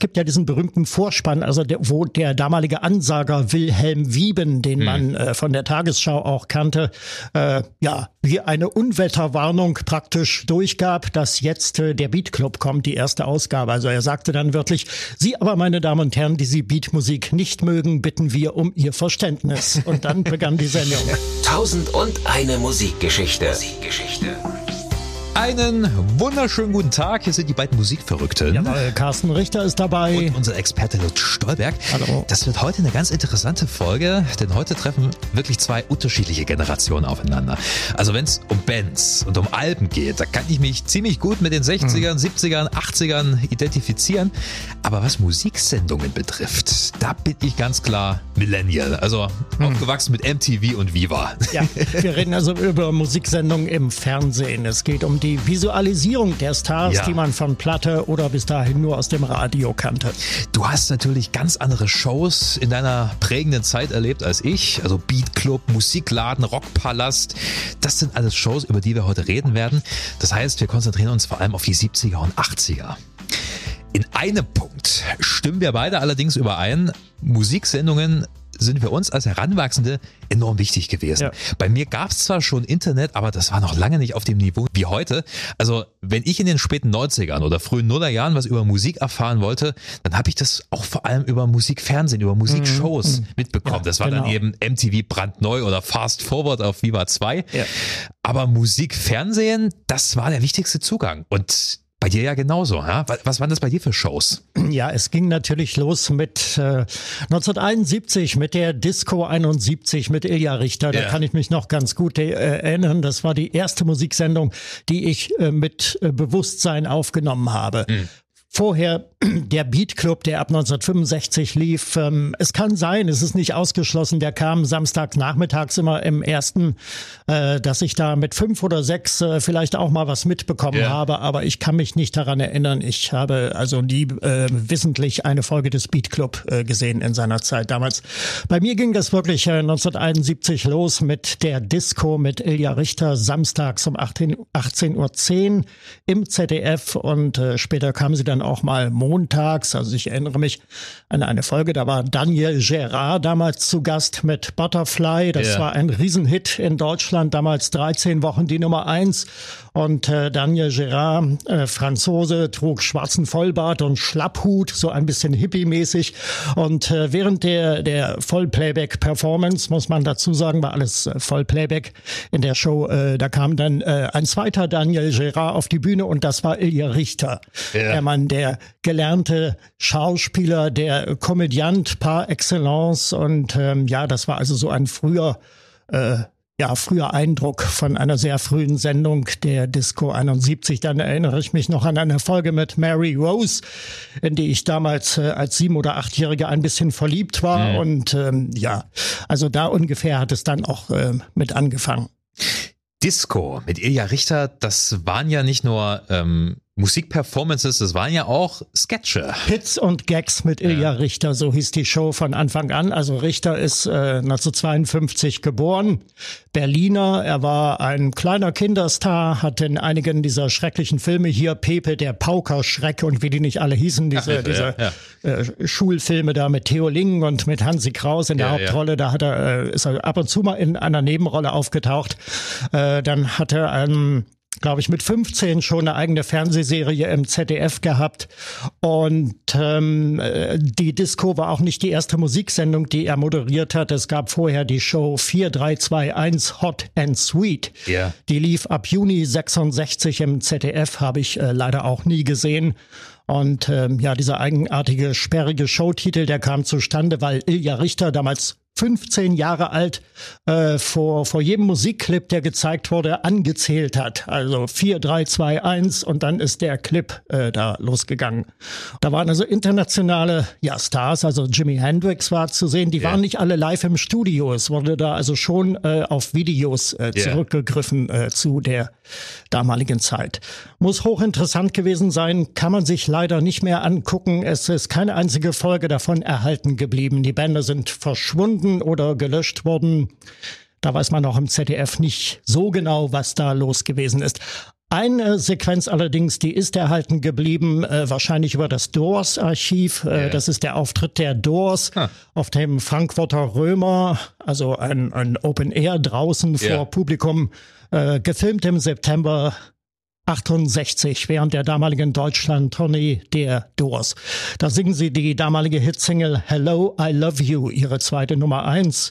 gibt ja diesen berühmten Vorspann, also der, wo der damalige Ansager Wilhelm Wieben, den hm. man äh, von der Tagesschau auch kannte, äh, ja, wie eine Unwetterwarnung praktisch durchgab, dass jetzt äh, der Beat Club kommt, die erste Ausgabe. Also er sagte dann wörtlich, Sie aber, meine Damen und Herren, die Sie Beatmusik nicht mögen, bitten wir um Ihr Verständnis. Und dann begann die Sendung. Tausend und eine Musikgeschichte. Musikgeschichte. Einen wunderschönen guten Tag. Hier sind die beiden Musikverrückten. Jawohl, Carsten Richter ist dabei. Und unser Experte Lutz Stolberg. Hallo. Das wird heute eine ganz interessante Folge, denn heute treffen wirklich zwei unterschiedliche Generationen aufeinander. Also wenn es um Bands und um Alben geht, da kann ich mich ziemlich gut mit den 60ern, mhm. 70ern, 80ern identifizieren. Aber was Musiksendungen betrifft, da bin ich ganz klar Millennial. Also mhm. aufgewachsen mit MTV und Viva. Ja, wir reden also über Musiksendungen im Fernsehen. Es geht um die Visualisierung der Stars, ja. die man von Platte oder bis dahin nur aus dem Radio kannte. Du hast natürlich ganz andere Shows in deiner prägenden Zeit erlebt als ich. Also Beat Club, Musikladen, Rockpalast. Das sind alles Shows, über die wir heute reden werden. Das heißt, wir konzentrieren uns vor allem auf die 70er und 80er. In einem Punkt stimmen wir beide allerdings überein. Musiksendungen sind für uns als Heranwachsende enorm wichtig gewesen. Ja. Bei mir gab es zwar schon Internet, aber das war noch lange nicht auf dem Niveau wie heute. Also wenn ich in den späten 90ern oder frühen Nullerjahren was über Musik erfahren wollte, dann habe ich das auch vor allem über Musikfernsehen, über Musikshows mhm. mitbekommen. Ja, das war genau. dann eben MTV brandneu oder Fast Forward auf Viva 2. Ja. Aber Musikfernsehen, das war der wichtigste Zugang. Und bei dir ja genauso. Ja? Was waren das bei dir für Shows? Ja, es ging natürlich los mit äh, 1971 mit der Disco 71 mit Ilja Richter. Da yeah. kann ich mich noch ganz gut äh, erinnern. Das war die erste Musiksendung, die ich äh, mit äh, Bewusstsein aufgenommen habe. Mhm. Vorher der Beat Club, der ab 1965 lief. Ähm, es kann sein, es ist nicht ausgeschlossen, der kam samstags nachmittags immer im ersten, äh, dass ich da mit fünf oder sechs äh, vielleicht auch mal was mitbekommen yeah. habe, aber ich kann mich nicht daran erinnern. Ich habe also nie äh, wissentlich eine Folge des Beat Club äh, gesehen in seiner Zeit damals. Bei mir ging das wirklich äh, 1971 los mit der Disco mit Ilja Richter samstags um 18.10 18 Uhr im ZDF und äh, später kam sie dann dann auch mal montags. Also ich erinnere mich an eine Folge, da war Daniel Gerard damals zu Gast mit Butterfly. Das yeah. war ein Riesenhit in Deutschland, damals 13 Wochen die Nummer eins. Und äh, Daniel Gerard, äh, Franzose, trug schwarzen Vollbart und Schlapphut, so ein bisschen hippie-mäßig. Und äh, während der, der Vollplayback-Performance, muss man dazu sagen, war alles äh, Vollplayback in der Show, äh, da kam dann äh, ein zweiter Daniel Gerard auf die Bühne und das war Ilja Richter. Ja. Der Mann, der gelernte Schauspieler, der Komödiant par excellence. Und ähm, ja, das war also so ein früher äh, ja, früher Eindruck von einer sehr frühen Sendung der Disco 71. Dann erinnere ich mich noch an eine Folge mit Mary Rose, in die ich damals äh, als sieben- oder achtjährige ein bisschen verliebt war. Mhm. Und ähm, ja, also da ungefähr hat es dann auch äh, mit angefangen. Disco mit Ilja Richter, das waren ja nicht nur ähm, Musikperformances, das waren ja auch Sketche. Hits und Gags mit Ilja ja. Richter, so hieß die Show von Anfang an. Also Richter ist äh, 1952 geboren, Berliner. Er war ein kleiner Kinderstar, hat in einigen dieser schrecklichen Filme hier Pepe, der Paukerschreck und wie die nicht alle hießen, diese, Ach, diese ja, ja. Äh, Schulfilme da mit Theo Ling und mit Hansi Kraus in der Hauptrolle. Da hat er, äh, ist er ab und zu mal in einer Nebenrolle aufgetaucht. Äh, dann hat er einen glaube ich, mit 15 schon eine eigene Fernsehserie im ZDF gehabt. Und ähm, äh, die Disco war auch nicht die erste Musiksendung, die er moderiert hat. Es gab vorher die Show 4321 Hot and Sweet. Ja. Die lief ab Juni 66 im ZDF, habe ich äh, leider auch nie gesehen. Und ähm, ja, dieser eigenartige, sperrige Showtitel, der kam zustande, weil Ilja Richter damals 15 Jahre alt äh, vor, vor jedem Musikclip, der gezeigt wurde, angezählt hat. Also 4, 3, 2, 1 und dann ist der Clip äh, da losgegangen. Da waren also internationale ja, Stars, also Jimi Hendrix war zu sehen, die yeah. waren nicht alle live im Studio. Es wurde da also schon äh, auf Videos äh, zurückgegriffen äh, zu der damaligen Zeit. Muss hochinteressant gewesen sein, kann man sich leider nicht mehr angucken. Es ist keine einzige Folge davon erhalten geblieben. Die Bänder sind verschwunden oder gelöscht worden. Da weiß man auch im ZDF nicht so genau, was da los gewesen ist. Eine Sequenz allerdings, die ist erhalten geblieben, äh, wahrscheinlich über das Doors-Archiv. Äh, ja. Das ist der Auftritt der Doors ha. auf dem Frankfurter Römer, also ein, ein Open Air draußen ja. vor Publikum, äh, gefilmt im September 68 während der damaligen Deutschland-Tournee der Doors. Da singen sie die damalige Hitsingle Hello, I Love You, ihre zweite Nummer eins.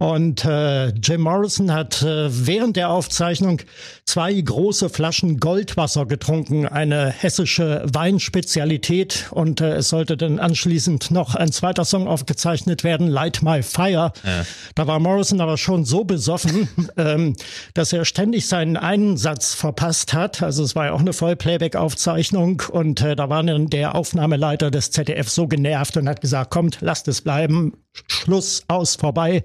Und äh, Jim Morrison hat äh, während der Aufzeichnung zwei große Flaschen Goldwasser getrunken, eine hessische Weinspezialität. Und äh, es sollte dann anschließend noch ein zweiter Song aufgezeichnet werden, Light My Fire. Ja. Da war Morrison aber schon so besoffen, ähm, dass er ständig seinen einen Satz verpasst hat. Also es war ja auch eine Vollplayback-Aufzeichnung. Und äh, da war dann der Aufnahmeleiter des ZDF so genervt und hat gesagt, kommt, lasst es bleiben. Schluss, aus, vorbei.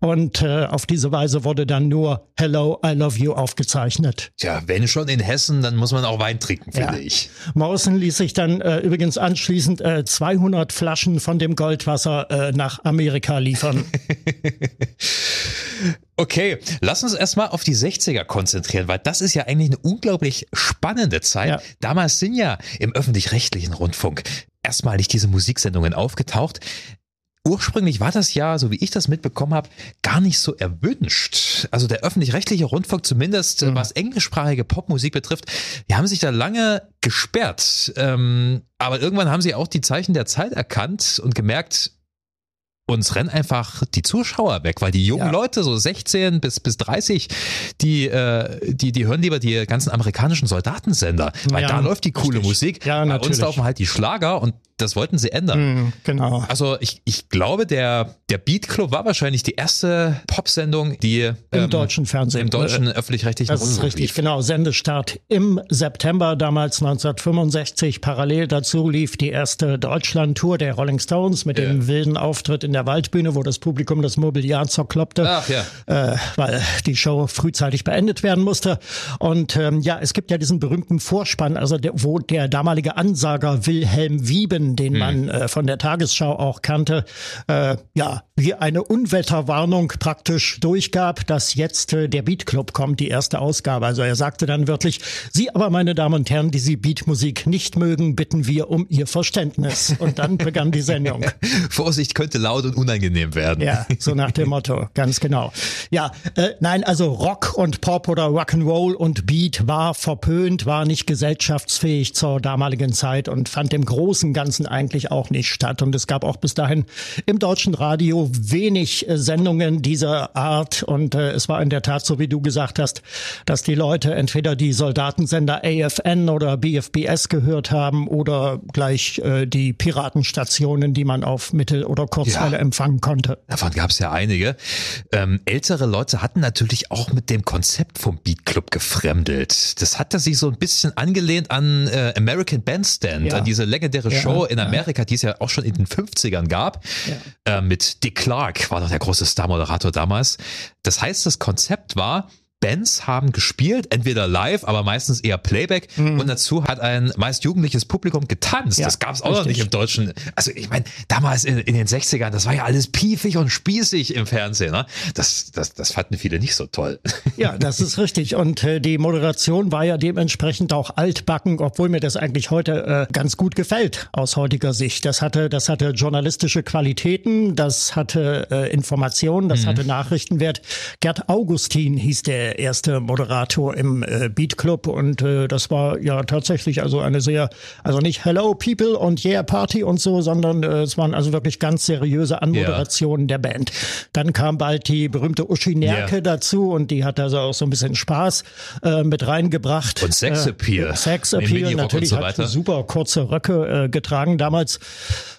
Und äh, auf diese Weise wurde dann nur Hello, I Love You aufgezeichnet. Tja, wenn schon in Hessen, dann muss man auch Wein trinken, finde ja. ich. Morrison ließ sich dann äh, übrigens anschließend äh, 200 Flaschen von dem Goldwasser äh, nach Amerika liefern. Okay, lass uns erstmal auf die 60er konzentrieren, weil das ist ja eigentlich eine unglaublich spannende Zeit. Ja. Damals sind ja im öffentlich-rechtlichen Rundfunk erstmalig diese Musiksendungen aufgetaucht ursprünglich war das ja, so wie ich das mitbekommen habe, gar nicht so erwünscht. Also der öffentlich-rechtliche Rundfunk, zumindest mhm. was englischsprachige Popmusik betrifft, die haben sich da lange gesperrt. Ähm, aber irgendwann haben sie auch die Zeichen der Zeit erkannt und gemerkt, uns rennen einfach die Zuschauer weg, weil die jungen ja. Leute, so 16 bis, bis 30, die, äh, die, die hören lieber die ganzen amerikanischen Soldatensender, weil ja, da läuft die coole richtig. Musik. Ja, Bei uns laufen halt die Schlager und das wollten sie ändern. Mm, genau. Also ich, ich glaube, der, der Beat Club war wahrscheinlich die erste Popsendung, die im ähm, deutschen Fernsehen, im deutschen äh, öffentlich-rechtlichen Das ist richtig, lief. genau. Sendestart im September damals 1965. Parallel dazu lief die erste Deutschland-Tour der Rolling Stones mit ja. dem wilden Auftritt in der Waldbühne, wo das Publikum das Mobiliar zerkloppte, Ach, ja. äh, weil die Show frühzeitig beendet werden musste. Und ähm, ja, es gibt ja diesen berühmten Vorspann, also der, wo der damalige Ansager Wilhelm Wieben den hm. man äh, von der Tagesschau auch kannte, äh, ja, wie eine Unwetterwarnung praktisch durchgab, dass jetzt äh, der Beat Club kommt, die erste Ausgabe. Also er sagte dann wirklich, Sie aber, meine Damen und Herren, die Sie Beatmusik nicht mögen, bitten wir um Ihr Verständnis. Und dann begann die Sendung. Vorsicht, könnte laut und unangenehm werden. Ja, so nach dem Motto, ganz genau. Ja, äh, nein, also Rock und Pop oder Rock'n'Roll und Beat war verpönt, war nicht gesellschaftsfähig zur damaligen Zeit und fand im großen Ganzen Ganzen eigentlich auch nicht statt. Und es gab auch bis dahin im deutschen Radio wenig äh, Sendungen dieser Art. Und äh, es war in der Tat so, wie du gesagt hast, dass die Leute entweder die Soldatensender AFN oder BFBS gehört haben oder gleich äh, die Piratenstationen, die man auf Mittel- oder Kurzwelle ja, empfangen konnte. Davon gab es ja einige. Ähm, ältere Leute hatten natürlich auch mit dem Konzept vom Beat Club gefremdelt. Das hatte sich so ein bisschen angelehnt an äh, American Bandstand, ja. an diese legendäre ja. Show in Amerika, die es ja auch schon in den 50ern gab. Äh, mit Dick Clark war doch der große Star-Moderator damals. Das heißt, das Konzept war, Bands haben gespielt, entweder live, aber meistens eher Playback. Mhm. Und dazu hat ein meist jugendliches Publikum getanzt. Ja, das gab es auch noch nicht im Deutschen. Also ich meine, damals in, in, den 60ern, das war ja alles piefig und spießig im Fernsehen. Ne? Das, das, das fanden viele nicht so toll. Ja, das ist richtig. Und äh, die Moderation war ja dementsprechend auch altbacken, obwohl mir das eigentlich heute äh, ganz gut gefällt aus heutiger Sicht. Das hatte, das hatte journalistische Qualitäten, das hatte äh, Informationen, das mhm. hatte Nachrichtenwert. Gerd Augustin hieß der der erste Moderator im äh, Beat Club und äh, das war ja tatsächlich also eine sehr, also nicht Hello People und Yeah Party und so, sondern äh, es waren also wirklich ganz seriöse Anmoderationen yeah. der Band. Dann kam bald die berühmte Uschi Nerke yeah. dazu und die hat also auch so ein bisschen Spaß äh, mit reingebracht. Und Sexappeal. Äh, Sexappeal natürlich so hat super kurze Röcke äh, getragen. Damals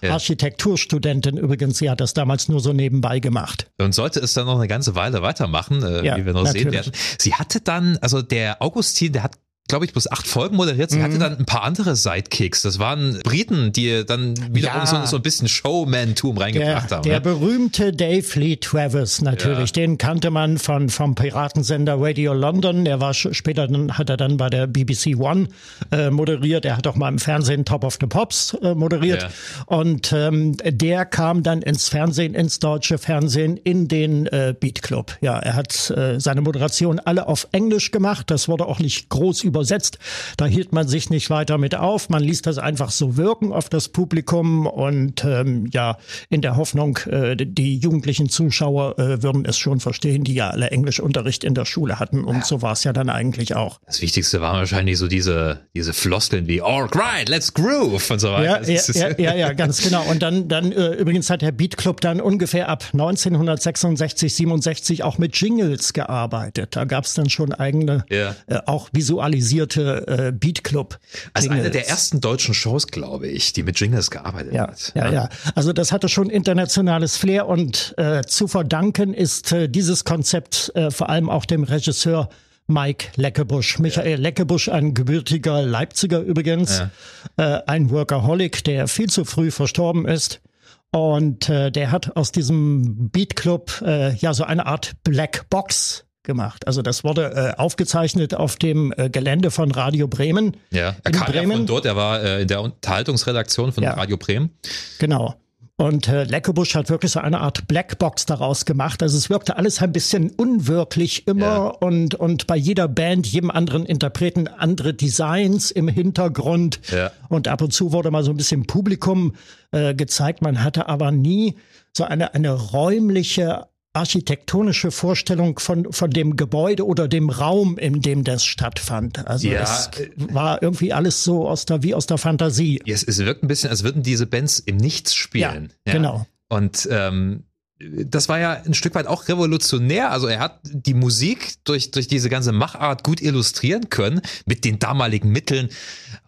yeah. Architekturstudentin übrigens, sie hat das damals nur so nebenbei gemacht. Und sollte es dann noch eine ganze Weile weitermachen, äh, ja, wie wir noch natürlich. sehen werden. Sie hatte dann, also der Augustin, der hat glaube ich, bloß acht Folgen moderiert. Sie mhm. hatte dann ein paar andere Sidekicks. Das waren Briten, die dann wiederum ja. so, so, ein bisschen Showman-Tum reingebracht der, haben. Der ja? berühmte Dave Lee Travis natürlich. Ja. Den kannte man von, vom Piratensender Radio London. Der war später, dann hat er dann bei der BBC One äh, moderiert. Er hat auch mal im Fernsehen Top of the Pops äh, moderiert. Und ähm, der kam dann ins Fernsehen, ins deutsche Fernsehen, in den äh, Beat Club. Ja, er hat äh, seine Moderation alle auf Englisch gemacht. Das wurde auch nicht groß über übersetzt. Da hielt man sich nicht weiter mit auf. Man ließ das einfach so wirken auf das Publikum und ähm, ja, in der Hoffnung, äh, die jugendlichen Zuschauer äh, würden es schon verstehen, die ja alle Englischunterricht in der Schule hatten. Und ja. so war es ja dann eigentlich auch. Das Wichtigste waren wahrscheinlich so diese, diese Floskeln wie All right, let's groove und so weiter. Ja, ja, ja, ja, ganz genau. Und dann, dann äh, übrigens hat der Beat Club dann ungefähr ab 1966, 67 auch mit Jingles gearbeitet. Da gab es dann schon eigene, ja. äh, auch visualisierte äh, Beat Club. Also eine der ersten deutschen Shows, glaube ich, die mit Jingles gearbeitet ja, hat. Ja, ja, ja. Also das hatte schon internationales Flair und äh, zu verdanken ist äh, dieses Konzept äh, vor allem auch dem Regisseur Mike Leckebusch. Michael ja. Leckebusch, ein gebürtiger Leipziger übrigens, ja. äh, ein Workaholic, der viel zu früh verstorben ist. Und äh, der hat aus diesem Beat Club äh, ja so eine Art Black Box gemacht. Also das wurde äh, aufgezeichnet auf dem äh, Gelände von Radio Bremen. Ja, er kam Bremen. ja von dort, er war äh, in der Unterhaltungsredaktion von ja. Radio Bremen. Genau. Und äh, Leckebusch hat wirklich so eine Art Blackbox daraus gemacht. Also es wirkte alles ein bisschen unwirklich immer ja. und, und bei jeder Band, jedem anderen Interpreten andere Designs im Hintergrund. Ja. Und ab und zu wurde mal so ein bisschen Publikum äh, gezeigt. Man hatte aber nie so eine, eine räumliche architektonische Vorstellung von, von dem Gebäude oder dem Raum, in dem das stattfand. Also ja, es war irgendwie alles so aus der, wie aus der Fantasie. Es, es wirkt ein bisschen, als würden diese Bands im Nichts spielen. Ja, ja. genau. Und ähm, das war ja ein Stück weit auch revolutionär. Also er hat die Musik durch, durch diese ganze Machart gut illustrieren können mit den damaligen Mitteln.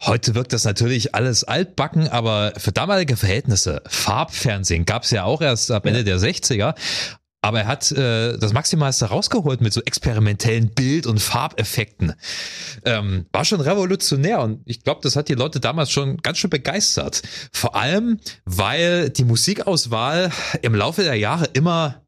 Heute wirkt das natürlich alles altbacken, aber für damalige Verhältnisse, Farbfernsehen gab es ja auch erst ab Ende ja. der 60er. Aber er hat äh, das Maximalste rausgeholt mit so experimentellen Bild- und Farbeffekten. Ähm, war schon revolutionär und ich glaube, das hat die Leute damals schon ganz schön begeistert. Vor allem, weil die Musikauswahl im Laufe der Jahre immer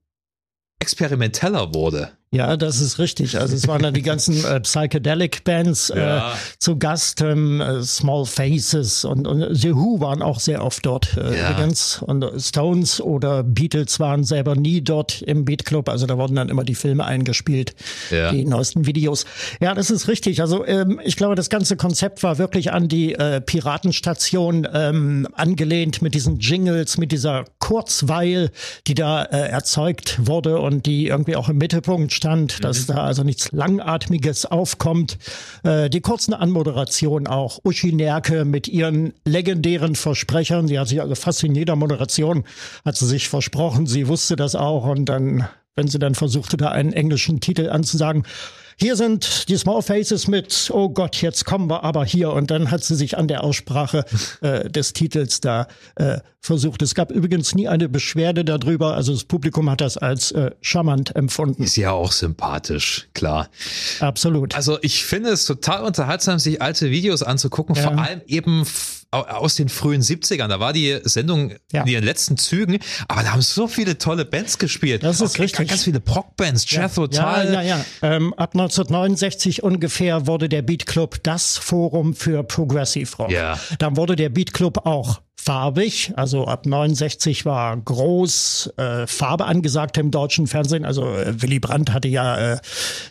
experimenteller wurde. Ja, das ist richtig. Also es waren dann die ganzen äh, Psychedelic Bands äh, ja. zu Gast, ähm, äh, Small Faces und, und The Who waren auch sehr oft dort äh, ja. übrigens. Und Stones oder Beatles waren selber nie dort im Beat Club. Also da wurden dann immer die Filme eingespielt, ja. die neuesten Videos. Ja, das ist richtig. Also ähm, ich glaube, das ganze Konzept war wirklich an die äh, Piratenstation ähm, angelehnt mit diesen Jingles, mit dieser Kurzweil, die da äh, erzeugt wurde und die irgendwie auch im Mittelpunkt stand Stand, dass mhm. da also nichts Langatmiges aufkommt. Äh, die kurzen Anmoderationen auch. Uschi Nerke mit ihren legendären Versprechern. Sie hat sich also fast in jeder Moderation hat sie sich versprochen. Sie wusste das auch und dann, wenn sie dann versuchte, da einen englischen Titel anzusagen, hier sind die Small Faces mit, oh Gott, jetzt kommen wir aber hier. Und dann hat sie sich an der Aussprache äh, des Titels da äh, versucht. Es gab übrigens nie eine Beschwerde darüber. Also das Publikum hat das als äh, charmant empfunden. Ist ja auch sympathisch, klar. Absolut. Also ich finde es total unterhaltsam, sich alte Videos anzugucken, ja. vor allem eben aus den frühen 70ern. Da war die Sendung ja. in ihren letzten Zügen, aber da haben so viele tolle Bands gespielt. Das ist Auch richtig. Ganz viele Prog-Bands, ja. Jethro Tull. Ja, ja, ja. Ähm, ab 1969 ungefähr wurde der Beat Club das Forum für Progressive Rock. Ja. Dann wurde der Beat Club auch farbig. Also ab 69 war groß äh, Farbe angesagt im deutschen Fernsehen. Also äh, Willy Brandt hatte ja äh,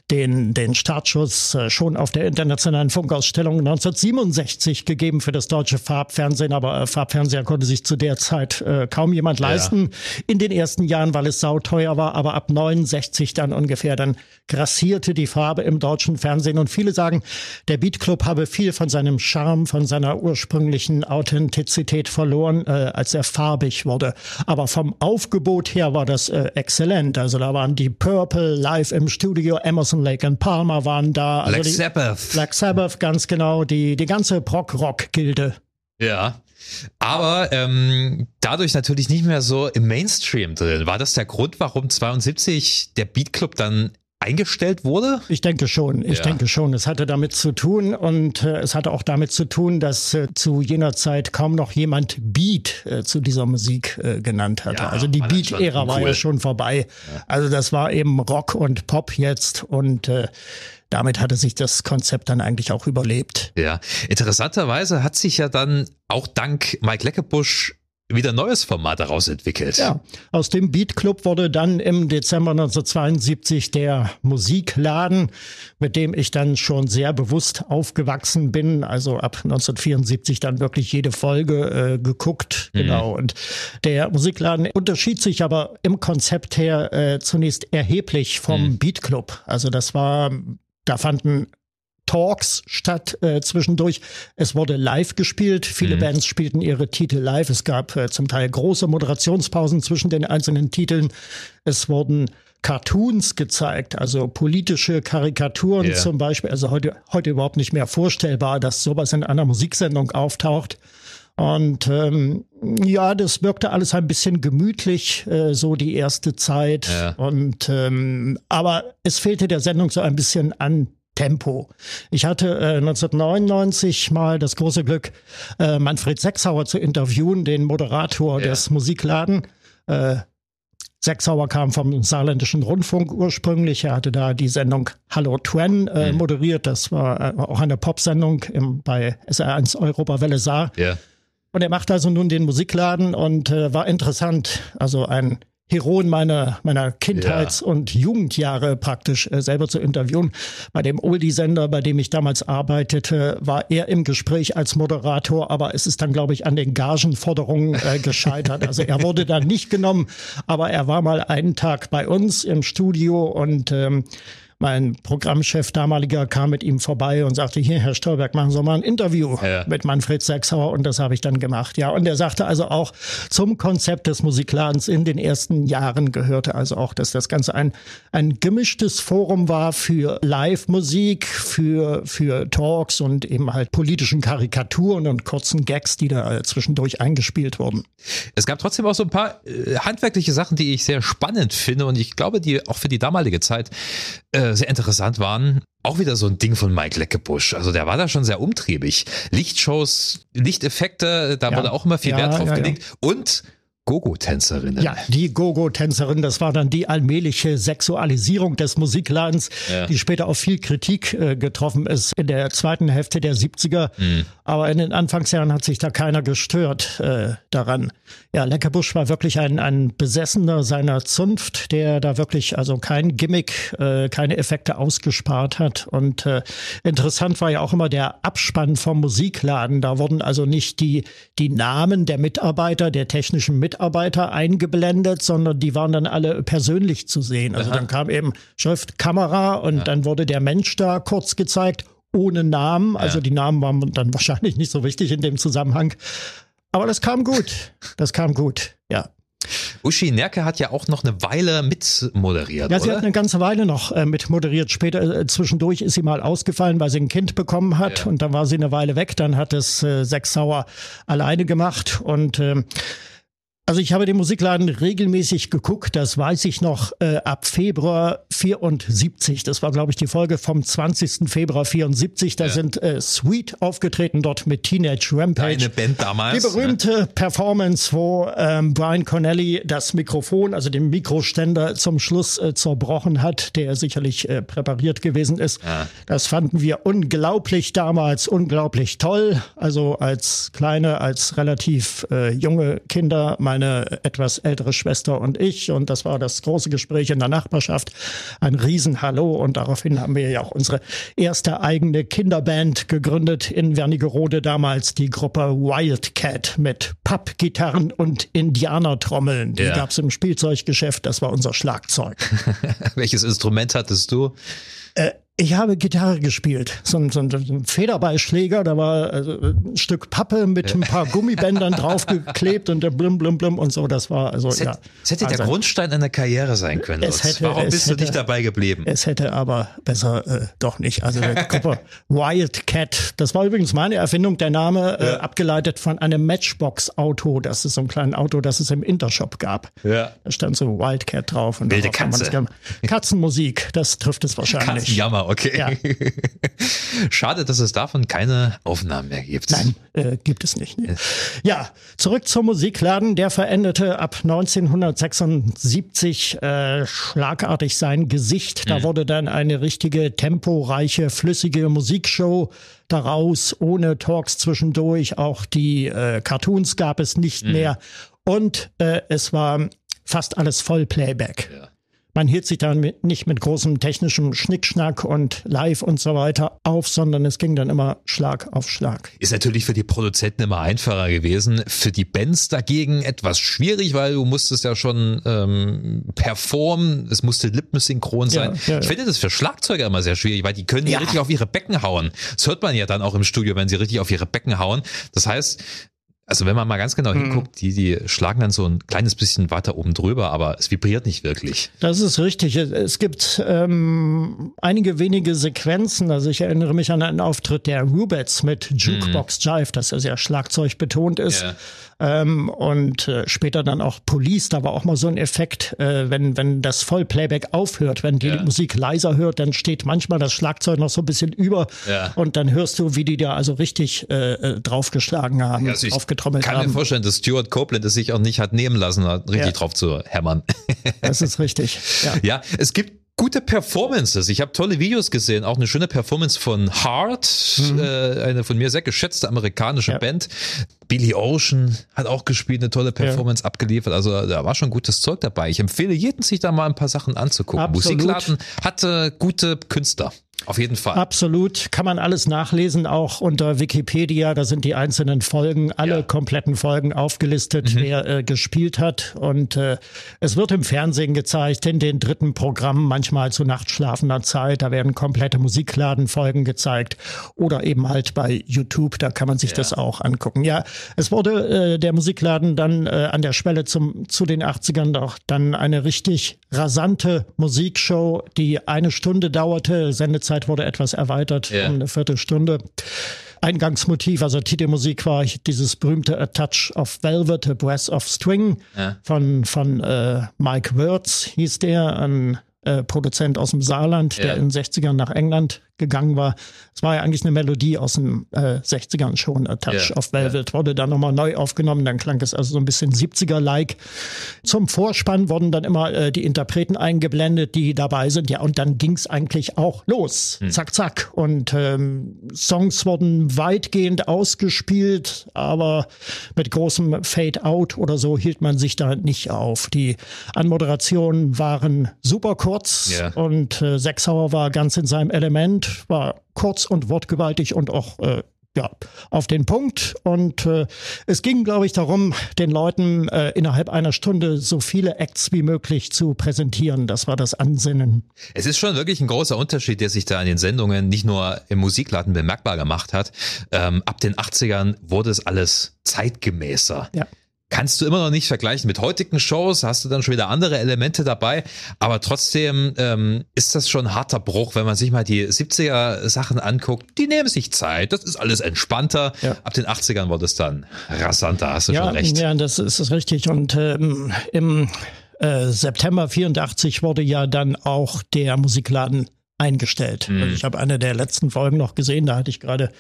den, den Startschuss äh, schon auf der internationalen Funkausstellung 1967 gegeben für das deutsche Farbfernsehen. Aber äh, Farbfernseher konnte sich zu der Zeit äh, kaum jemand leisten. Ja. In den ersten Jahren, weil es sauteuer war. Aber ab 69 dann ungefähr, dann grassierte die Farbe im deutschen Fernsehen. Und viele sagen, der Beat Club habe viel von seinem Charme, von seiner ursprünglichen Authentizität verloren, äh, als er farbig wurde. Aber vom Aufgebot her war das äh, exzellent. Also da waren die Purple live im Studio, Emerson Lake and Palmer waren da. Also Black Sabbath. Black Sabbath, ganz genau. Die, die ganze Prog-Rock-Gilde. Ja. Aber ähm, dadurch natürlich nicht mehr so im Mainstream drin. War das der Grund, warum 72 der Beat Club dann eingestellt wurde? Ich denke schon. Ich ja. denke schon. Es hatte damit zu tun und äh, es hatte auch damit zu tun, dass äh, zu jener Zeit kaum noch jemand Beat äh, zu dieser Musik äh, genannt hatte. Ja, also die Beat-Ära cool. war ja schon vorbei. Ja. Also das war eben Rock und Pop jetzt und äh, damit hatte sich das Konzept dann eigentlich auch überlebt. Ja, interessanterweise hat sich ja dann auch dank Mike Leckebusch wieder ein neues Format daraus entwickelt. Ja, aus dem Beat Club wurde dann im Dezember 1972 der Musikladen, mit dem ich dann schon sehr bewusst aufgewachsen bin, also ab 1974 dann wirklich jede Folge äh, geguckt, mhm. genau. Und der Musikladen unterschied sich aber im Konzept her äh, zunächst erheblich vom mhm. Beat Club. Also das war, da fanden Talks statt äh, zwischendurch. Es wurde live gespielt. Viele mhm. Bands spielten ihre Titel live. Es gab äh, zum Teil große Moderationspausen zwischen den einzelnen Titeln. Es wurden Cartoons gezeigt, also politische Karikaturen yeah. zum Beispiel. Also heute, heute überhaupt nicht mehr vorstellbar, dass sowas in einer Musiksendung auftaucht. Und ähm, ja, das wirkte alles ein bisschen gemütlich, äh, so die erste Zeit. Ja. Und ähm, aber es fehlte der Sendung so ein bisschen an Tempo. Ich hatte äh, 1999 mal das große Glück, äh, Manfred Sechshauer zu interviewen, den Moderator ja. des Musikladen. Äh, Sechshauer kam vom Saarländischen Rundfunk ursprünglich. Er hatte da die Sendung Hallo Twen äh, mhm. moderiert. Das war äh, auch eine Popsendung im, bei SR1 Europawelle Saar. Ja. Und er macht also nun den Musikladen und äh, war interessant. Also ein Heroen meiner, meiner Kindheits- ja. und Jugendjahre praktisch äh, selber zu interviewen. Bei dem Oldie-Sender, bei dem ich damals arbeitete, war er im Gespräch als Moderator, aber es ist dann, glaube ich, an den Gagenforderungen äh, gescheitert. Also er wurde dann nicht genommen, aber er war mal einen Tag bei uns im Studio und ähm, mein Programmchef damaliger kam mit ihm vorbei und sagte, hier, Herr Stolberg, machen Sie mal ein Interview ja. mit Manfred Sechsauer und das habe ich dann gemacht. Ja, und er sagte also auch, zum Konzept des Musikladens in den ersten Jahren gehörte also auch, dass das Ganze ein, ein gemischtes Forum war für Live-Musik, für, für Talks und eben halt politischen Karikaturen und kurzen Gags, die da zwischendurch eingespielt wurden. Es gab trotzdem auch so ein paar äh, handwerkliche Sachen, die ich sehr spannend finde und ich glaube, die auch für die damalige Zeit äh, sehr interessant waren. Auch wieder so ein Ding von Mike Leckebusch. Also der war da schon sehr umtriebig. Lichtshows, Lichteffekte, da ja. wurde auch immer viel ja, Wert drauf gelegt. Und Gogo-Tänzerinnen. Ja, die Gogo-Tänzerin, das war dann die allmähliche Sexualisierung des Musikladens, ja. die später auf viel Kritik äh, getroffen ist in der zweiten Hälfte der 70er. Mhm. Aber in den Anfangsjahren hat sich da keiner gestört äh, daran. Ja, Leckerbusch war wirklich ein, ein Besessener seiner Zunft, der da wirklich also kein Gimmick, äh, keine Effekte ausgespart hat. Und äh, interessant war ja auch immer der Abspann vom Musikladen. Da wurden also nicht die, die Namen der Mitarbeiter, der technischen Mitarbeiter, Mitarbeiter eingeblendet, sondern die waren dann alle persönlich zu sehen. Also Aha. dann kam eben Schrift, Kamera und ja. dann wurde der Mensch da kurz gezeigt, ohne Namen. Also ja. die Namen waren dann wahrscheinlich nicht so wichtig in dem Zusammenhang. Aber das kam gut. Das kam gut, ja. Uschi Nerke hat ja auch noch eine Weile mitmoderiert. Ja, sie oder? hat eine ganze Weile noch äh, mitmoderiert. Später äh, zwischendurch ist sie mal ausgefallen, weil sie ein Kind bekommen hat ja. und dann war sie eine Weile weg. Dann hat es äh, Sechs Sauer alleine gemacht und äh, also ich habe den Musikladen regelmäßig geguckt, das weiß ich noch, äh, ab Februar 74. Das war, glaube ich, die Folge vom 20. Februar 74. Da ja. sind äh, Sweet aufgetreten dort mit Teenage Rampage. Eine Band damals. Die berühmte ja. Performance, wo ähm, Brian Connelly das Mikrofon, also den Mikroständer zum Schluss äh, zerbrochen hat, der sicherlich äh, präpariert gewesen ist. Ja. Das fanden wir unglaublich damals, unglaublich toll. Also als kleine, als relativ äh, junge Kinder meine etwas ältere Schwester und ich. Und das war das große Gespräch in der Nachbarschaft. Ein Riesenhallo. Und daraufhin haben wir ja auch unsere erste eigene Kinderband gegründet in Wernigerode damals, die Gruppe Wildcat mit Pappgitarren und Indianertrommeln. Die ja. gab es im Spielzeuggeschäft. Das war unser Schlagzeug. Welches Instrument hattest du? Äh, ich habe Gitarre gespielt, so ein, so ein Federballschläger, da war also ein Stück Pappe mit ein paar Gummibändern draufgeklebt und der Blim Blim Blim und so, das war also es ja. Es hätte also, der Grundstein einer Karriere sein können. Es hätte, Warum es bist hätte, du nicht dabei geblieben? Es hätte aber besser äh, doch nicht. Also der Gruppe Wildcat, das war übrigens meine Erfindung, der Name äh, ja. abgeleitet von einem Matchbox-Auto, das ist so ein kleines Auto, das es im Intershop gab. Ja. Da stand so Wildcat drauf und Wilde Katze. Katzenmusik, das trifft es wahrscheinlich. Katzenjammer Okay. Ja. Schade, dass es davon keine Aufnahmen mehr gibt. Nein, äh, gibt es nicht. Ne? Ja, zurück zum Musikladen. Der veränderte ab 1976 äh, schlagartig sein Gesicht. Da mhm. wurde dann eine richtige temporeiche, flüssige Musikshow daraus, ohne Talks zwischendurch. Auch die äh, Cartoons gab es nicht mhm. mehr. Und äh, es war fast alles Vollplayback. Ja. Man hielt sich dann mit, nicht mit großem technischem Schnickschnack und Live und so weiter auf, sondern es ging dann immer Schlag auf Schlag. Ist natürlich für die Produzenten immer einfacher gewesen. Für die Bands dagegen etwas schwierig, weil du musstest ja schon ähm, performen, es musste lippensynchron sein. Ja, ja, ich finde das für Schlagzeuger immer sehr schwierig, weil die können ja richtig auf ihre Becken hauen. Das hört man ja dann auch im Studio, wenn sie richtig auf ihre Becken hauen. Das heißt, also wenn man mal ganz genau mhm. hinguckt, die, die schlagen dann so ein kleines bisschen weiter oben drüber, aber es vibriert nicht wirklich. Das ist richtig. Es gibt ähm, einige wenige Sequenzen. Also ich erinnere mich an einen Auftritt der Rubets mit Jukebox mhm. Jive, das ja sehr Schlagzeug betont ist. Yeah. Ähm, und äh, später dann auch Police, da war auch mal so ein Effekt, äh, wenn, wenn das Vollplayback aufhört, wenn die ja. Musik leiser hört, dann steht manchmal das Schlagzeug noch so ein bisschen über ja. und dann hörst du, wie die da also richtig äh, äh draufgeschlagen haben, also ich aufgetrommelt haben. Ich kann mir vorstellen, dass Stuart Copeland es sich auch nicht hat nehmen lassen, richtig ja. drauf zu hämmern. Das ist richtig. Ja, ja es gibt gute Performances. Ich habe tolle Videos gesehen, auch eine schöne Performance von Heart, mhm. äh, eine von mir sehr geschätzte amerikanische ja. Band. Billy Ocean hat auch gespielt, eine tolle Performance ja. abgeliefert. Also da war schon gutes Zeug dabei. Ich empfehle jedem, sich da mal ein paar Sachen anzugucken. Absolut. Musikladen hatte gute Künstler. Auf jeden Fall. Absolut. Kann man alles nachlesen, auch unter Wikipedia. Da sind die einzelnen Folgen, alle ja. kompletten Folgen aufgelistet, mhm. wer äh, gespielt hat. Und äh, es wird im Fernsehen gezeigt, in den dritten Programmen, manchmal zu nachtschlafender Zeit. Da werden komplette Musikladenfolgen gezeigt. Oder eben halt bei YouTube, da kann man sich ja. das auch angucken. Ja, es wurde äh, der Musikladen dann äh, an der Schwelle zum, zu den 80ern doch dann eine richtig rasante Musikshow, die eine Stunde dauerte, Sendezeit Sendezeit wurde etwas erweitert yeah. um eine Viertelstunde. Eingangsmotiv, also Titelmusik war dieses berühmte A Touch of Velvet, A Breath of String ja. von, von äh, Mike Wirtz hieß der, ein äh, Produzent aus dem Saarland, ja. der in den 60ern nach England gegangen war. Es war ja eigentlich eine Melodie aus den äh, 60ern schon, A Touch yeah, of Velvet, yeah. wurde dann nochmal neu aufgenommen, dann klang es also so ein bisschen 70er-like. Zum Vorspann wurden dann immer äh, die Interpreten eingeblendet, die dabei sind, ja, und dann ging es eigentlich auch los. Hm. Zack, zack. Und ähm, Songs wurden weitgehend ausgespielt, aber mit großem Fade-out oder so hielt man sich da nicht auf. Die Anmoderationen waren super kurz yeah. und äh, Sechsauer war ganz in seinem Element war kurz und wortgewaltig und auch äh, ja, auf den Punkt. Und äh, es ging, glaube ich, darum, den Leuten äh, innerhalb einer Stunde so viele Acts wie möglich zu präsentieren. Das war das Ansinnen. Es ist schon wirklich ein großer Unterschied, der sich da in den Sendungen nicht nur im Musikladen bemerkbar gemacht hat. Ähm, ab den 80ern wurde es alles zeitgemäßer. Ja kannst du immer noch nicht vergleichen mit heutigen Shows, hast du dann schon wieder andere Elemente dabei, aber trotzdem ähm, ist das schon ein harter Bruch, wenn man sich mal die 70er Sachen anguckt, die nehmen sich Zeit, das ist alles entspannter. Ja. Ab den 80ern wurde es dann rasanter, hast du ja, schon recht. Ja, das ist richtig und ähm, im äh, September 84 wurde ja dann auch der Musikladen eingestellt. Mhm. Also ich habe eine der letzten Folgen noch gesehen, da hatte ich gerade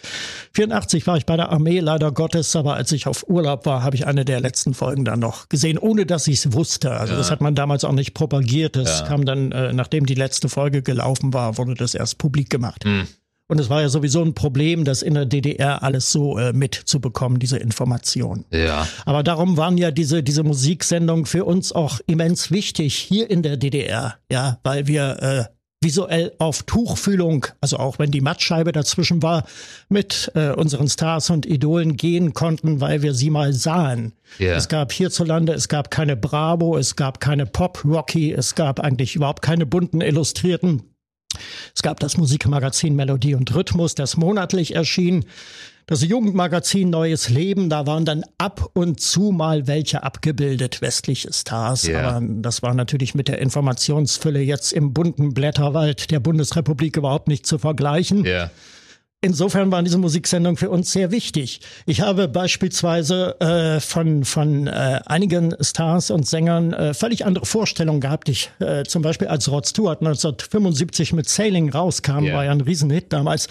84 war ich bei der Armee, leider Gottes, aber als ich auf Urlaub war, habe ich eine der letzten Folgen dann noch gesehen, ohne dass ich es wusste. Also ja. das hat man damals auch nicht propagiert. Das ja. kam dann, äh, nachdem die letzte Folge gelaufen war, wurde das erst publik gemacht. Mhm. Und es war ja sowieso ein Problem, das in der DDR alles so äh, mitzubekommen, diese Information. Ja. Aber darum waren ja diese, diese Musiksendungen für uns auch immens wichtig hier in der DDR, ja, weil wir äh, visuell auf Tuchfühlung, also auch wenn die Mattscheibe dazwischen war, mit äh, unseren Stars und Idolen gehen konnten, weil wir sie mal sahen. Yeah. Es gab hierzulande, es gab keine Bravo, es gab keine Pop-Rocky, es gab eigentlich überhaupt keine bunten Illustrierten. Es gab das Musikmagazin Melodie und Rhythmus, das monatlich erschien. Das Jugendmagazin Neues Leben, da waren dann ab und zu mal welche abgebildet, westliche Stars. Yeah. Aber das war natürlich mit der Informationsfülle jetzt im bunten Blätterwald der Bundesrepublik überhaupt nicht zu vergleichen. Yeah. insofern waren diese Musiksendungen für uns sehr wichtig. Ich habe beispielsweise äh, von, von äh, einigen Stars und Sängern äh, völlig andere Vorstellungen gehabt. Ich äh, zum Beispiel als Rod Stewart 1975 mit Sailing rauskam, yeah. war ja ein Riesenhit damals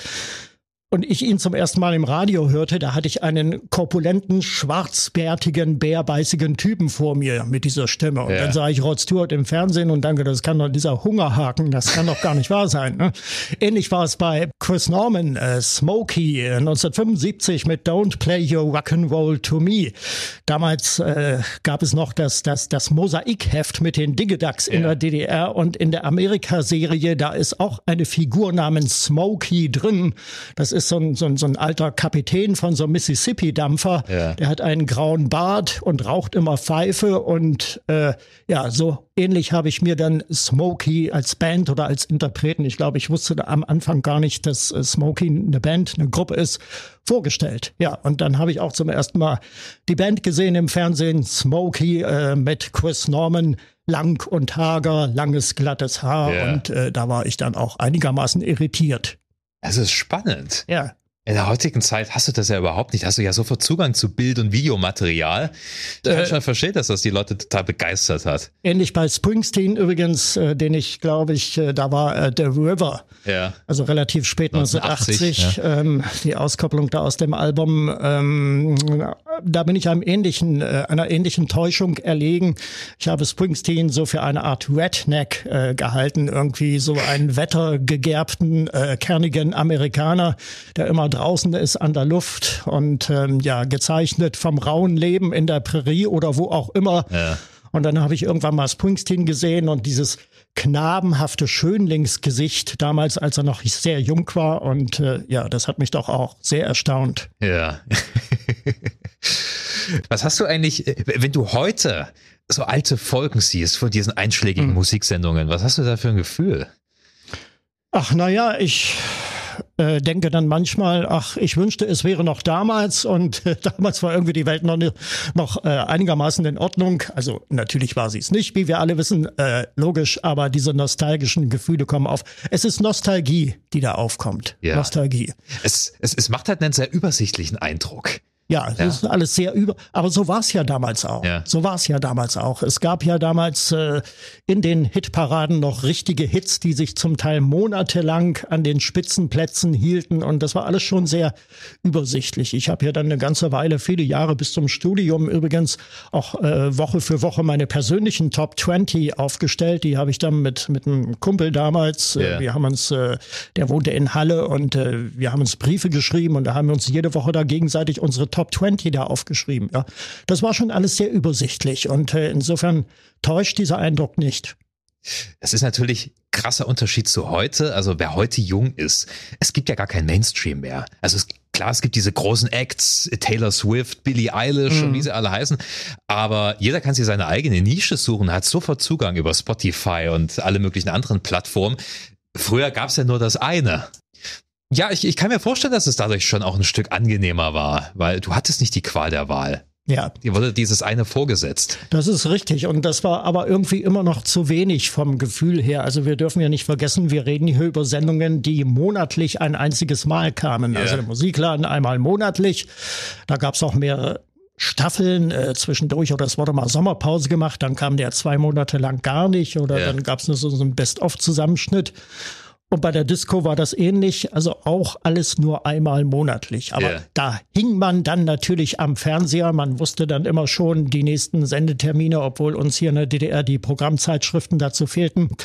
und ich ihn zum ersten Mal im Radio hörte, da hatte ich einen korpulenten, schwarzbärtigen, bärbeißigen Typen vor mir mit dieser Stimme. Und ja. dann sah ich Rod Stewart im Fernsehen und danke, das kann doch dieser Hungerhaken, das kann doch gar nicht wahr sein. Ne? Ähnlich war es bei Chris Norman, äh, Smokey, 1975 mit Don't Play Your Rock'n'Roll to Me. Damals äh, gab es noch das, das, das Mosaikheft mit den Digiducks ja. in der DDR und in der Amerika-Serie, da ist auch eine Figur namens Smokey drin. Das ist ist so ein, so ein, so ein alter Kapitän von so einem Mississippi-Dampfer. Ja. Der hat einen grauen Bart und raucht immer Pfeife. Und äh, ja, so ähnlich habe ich mir dann Smokey als Band oder als Interpreten, ich glaube, ich wusste am Anfang gar nicht, dass äh, Smokey eine Band, eine Gruppe ist, vorgestellt. Ja, und dann habe ich auch zum ersten Mal die Band gesehen im Fernsehen, Smokey äh, mit Chris Norman lang und hager, langes, glattes Haar. Ja. Und äh, da war ich dann auch einigermaßen irritiert. Es ist spannend. Ja. In der heutigen Zeit hast du das ja überhaupt nicht. Hast du ja sofort Zugang zu Bild- und Videomaterial. Ich kann äh, schon verstehen, dass das die Leute total begeistert hat. Ähnlich bei Springsteen übrigens, äh, den ich glaube ich, äh, da war äh, The River. Ja. Also relativ spät 1980. 1980 ja. ähm, die Auskopplung da aus dem Album. Ähm, da bin ich einem ähnlichen, äh, einer ähnlichen Täuschung erlegen. Ich habe Springsteen so für eine Art Redneck gehalten. Irgendwie so einen wettergegerbten, kernigen Amerikaner, der immer draußen ist an der Luft und ähm, ja, gezeichnet vom rauen Leben in der Prärie oder wo auch immer. Ja. Und dann habe ich irgendwann mal Springsteen gesehen und dieses knabenhafte Schönlingsgesicht damals, als er noch sehr jung war. Und äh, ja, das hat mich doch auch sehr erstaunt. Ja. Was hast du eigentlich, äh, wenn du heute so alte Folgen siehst von diesen einschlägigen hm. Musiksendungen, was hast du da für ein Gefühl? Ach, naja, ich äh, denke dann manchmal, ach, ich wünschte, es wäre noch damals und äh, damals war irgendwie die Welt noch, noch äh, einigermaßen in Ordnung. Also natürlich war sie es nicht, wie wir alle wissen, äh, logisch, aber diese nostalgischen Gefühle kommen auf. Es ist Nostalgie, die da aufkommt. Ja. Nostalgie. Es, es, es macht halt einen sehr übersichtlichen Eindruck. Ja, das ja. ist alles sehr über. Aber so war es ja damals auch. Ja. So war es ja damals auch. Es gab ja damals äh, in den Hitparaden noch richtige Hits, die sich zum Teil monatelang an den Spitzenplätzen hielten. Und das war alles schon sehr übersichtlich. Ich habe ja dann eine ganze Weile, viele Jahre bis zum Studium übrigens auch äh, Woche für Woche meine persönlichen Top 20 aufgestellt. Die habe ich dann mit, mit einem Kumpel damals. Äh, wir haben uns, äh, der wohnte in Halle und äh, wir haben uns Briefe geschrieben und da haben wir uns jede Woche da gegenseitig unsere Top Top 20 da aufgeschrieben. Ja, das war schon alles sehr übersichtlich und äh, insofern täuscht dieser Eindruck nicht. Das ist natürlich krasser Unterschied zu heute. Also wer heute jung ist, es gibt ja gar kein Mainstream mehr. Also es, klar, es gibt diese großen Acts, Taylor Swift, Billie Eilish mhm. und wie sie alle heißen. Aber jeder kann sich seine eigene Nische suchen, hat sofort Zugang über Spotify und alle möglichen anderen Plattformen. Früher gab es ja nur das eine. Ja, ich, ich kann mir vorstellen, dass es dadurch schon auch ein Stück angenehmer war, weil du hattest nicht die Qual der Wahl. Ja. Dir wurde dieses eine vorgesetzt. Das ist richtig. Und das war aber irgendwie immer noch zu wenig vom Gefühl her. Also wir dürfen ja nicht vergessen, wir reden hier über Sendungen, die monatlich ein einziges Mal kamen. Yeah. Also der Musikladen einmal monatlich. Da gab es auch mehrere Staffeln äh, zwischendurch oder es wurde mal Sommerpause gemacht, dann kam der zwei Monate lang gar nicht oder yeah. dann gab es nur so, so einen Best-of-Zusammenschnitt. Und bei der Disco war das ähnlich, also auch alles nur einmal monatlich. Aber yeah. da hing man dann natürlich am Fernseher. Man wusste dann immer schon die nächsten Sendetermine, obwohl uns hier in der DDR die Programmzeitschriften dazu fehlten.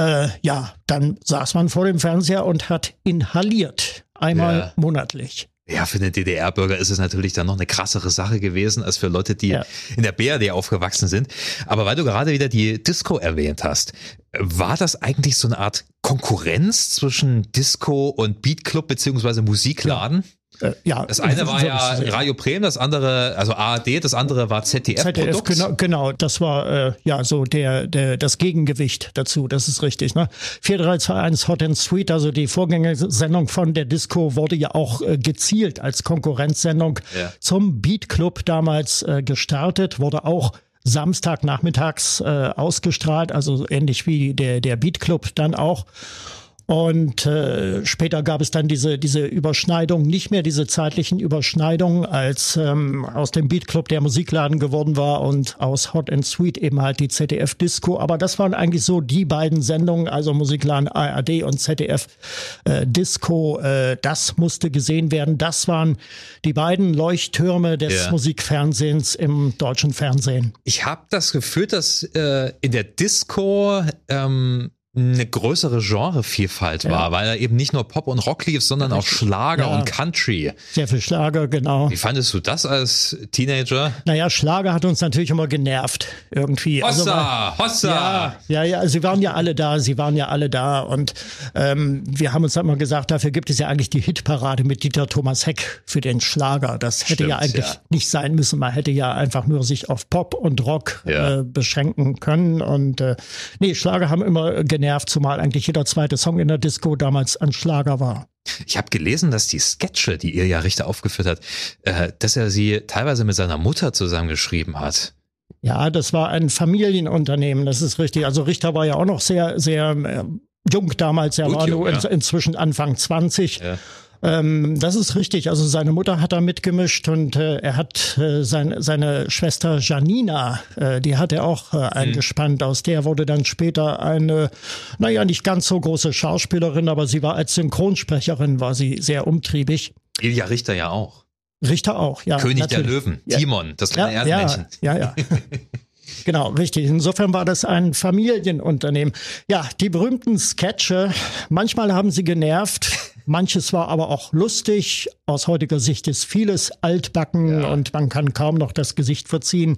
Äh, ja, dann saß man vor dem Fernseher und hat inhaliert. Einmal yeah. monatlich. Ja, für den DDR-Bürger ist es natürlich dann noch eine krassere Sache gewesen als für Leute, die ja. in der BRD aufgewachsen sind. Aber weil du gerade wieder die Disco erwähnt hast, war das eigentlich so eine Art Konkurrenz zwischen Disco und Beatclub beziehungsweise Musikladen? Ja. Äh, ja, das eine war ja Radio Bremen, das andere, also ARD, das andere war ZDF. ZDF genau, genau, das war äh, ja so der, der das Gegengewicht dazu, das ist richtig. Ne? 4321 Hot and Sweet, also die Vorgängersendung von der Disco, wurde ja auch äh, gezielt als Konkurrenzsendung ja. zum Beat Club damals äh, gestartet, wurde auch Samstagnachmittags äh, ausgestrahlt, also ähnlich wie der, der Beat Club dann auch. Und äh, später gab es dann diese, diese Überschneidung, nicht mehr diese zeitlichen Überschneidungen, als ähm, aus dem Beatclub der Musikladen geworden war und aus Hot and Sweet eben halt die ZDF Disco. Aber das waren eigentlich so die beiden Sendungen, also Musikladen ARD und ZDF äh, Disco. Äh, das musste gesehen werden. Das waren die beiden Leuchttürme des ja. Musikfernsehens im deutschen Fernsehen. Ich habe das Gefühl, dass äh, in der Disco ähm, eine größere Genrevielfalt ja. war, weil er eben nicht nur Pop und Rock lief, sondern auch Schlager ja. und Country. Sehr viel Schlager, genau. Wie fandest du das als Teenager? Naja, Schlager hat uns natürlich immer genervt, irgendwie. Hossa, also, Hossa! Ja, ja, ja, sie waren ja alle da, sie waren ja alle da und ähm, wir haben uns immer gesagt, dafür gibt es ja eigentlich die Hitparade mit Dieter Thomas Heck für den Schlager. Das hätte Stimmt, ja eigentlich ja. nicht sein müssen. Man hätte ja einfach nur sich auf Pop und Rock äh, beschränken können und äh, nee, Schlager haben immer genervt genervt, zumal eigentlich jeder zweite Song in der Disco damals ein Schlager war. Ich habe gelesen, dass die Sketche, die Ilja Richter aufgeführt hat, äh, dass er sie teilweise mit seiner Mutter zusammengeschrieben hat. Ja, das war ein Familienunternehmen, das ist richtig. Also Richter war ja auch noch sehr, sehr äh, jung damals, er Gut, war nur ja. inzwischen Anfang 20. Ja. Ähm, das ist richtig. Also seine Mutter hat da mitgemischt und äh, er hat äh, sein, seine Schwester Janina, äh, die hat er auch äh, mhm. eingespannt. Aus der wurde dann später eine, naja, nicht ganz so große Schauspielerin, aber sie war als Synchronsprecherin, war sie sehr umtriebig. Ilja Richter ja auch. Richter auch, ja. König natürlich. der Löwen, ja. Timon, das kleine ja, Erdmännchen. Ja, ja. ja. Genau, richtig. Insofern war das ein Familienunternehmen. Ja, die berühmten Sketche, manchmal haben sie genervt, Manches war aber auch lustig. Aus heutiger Sicht ist vieles altbacken ja. und man kann kaum noch das Gesicht verziehen.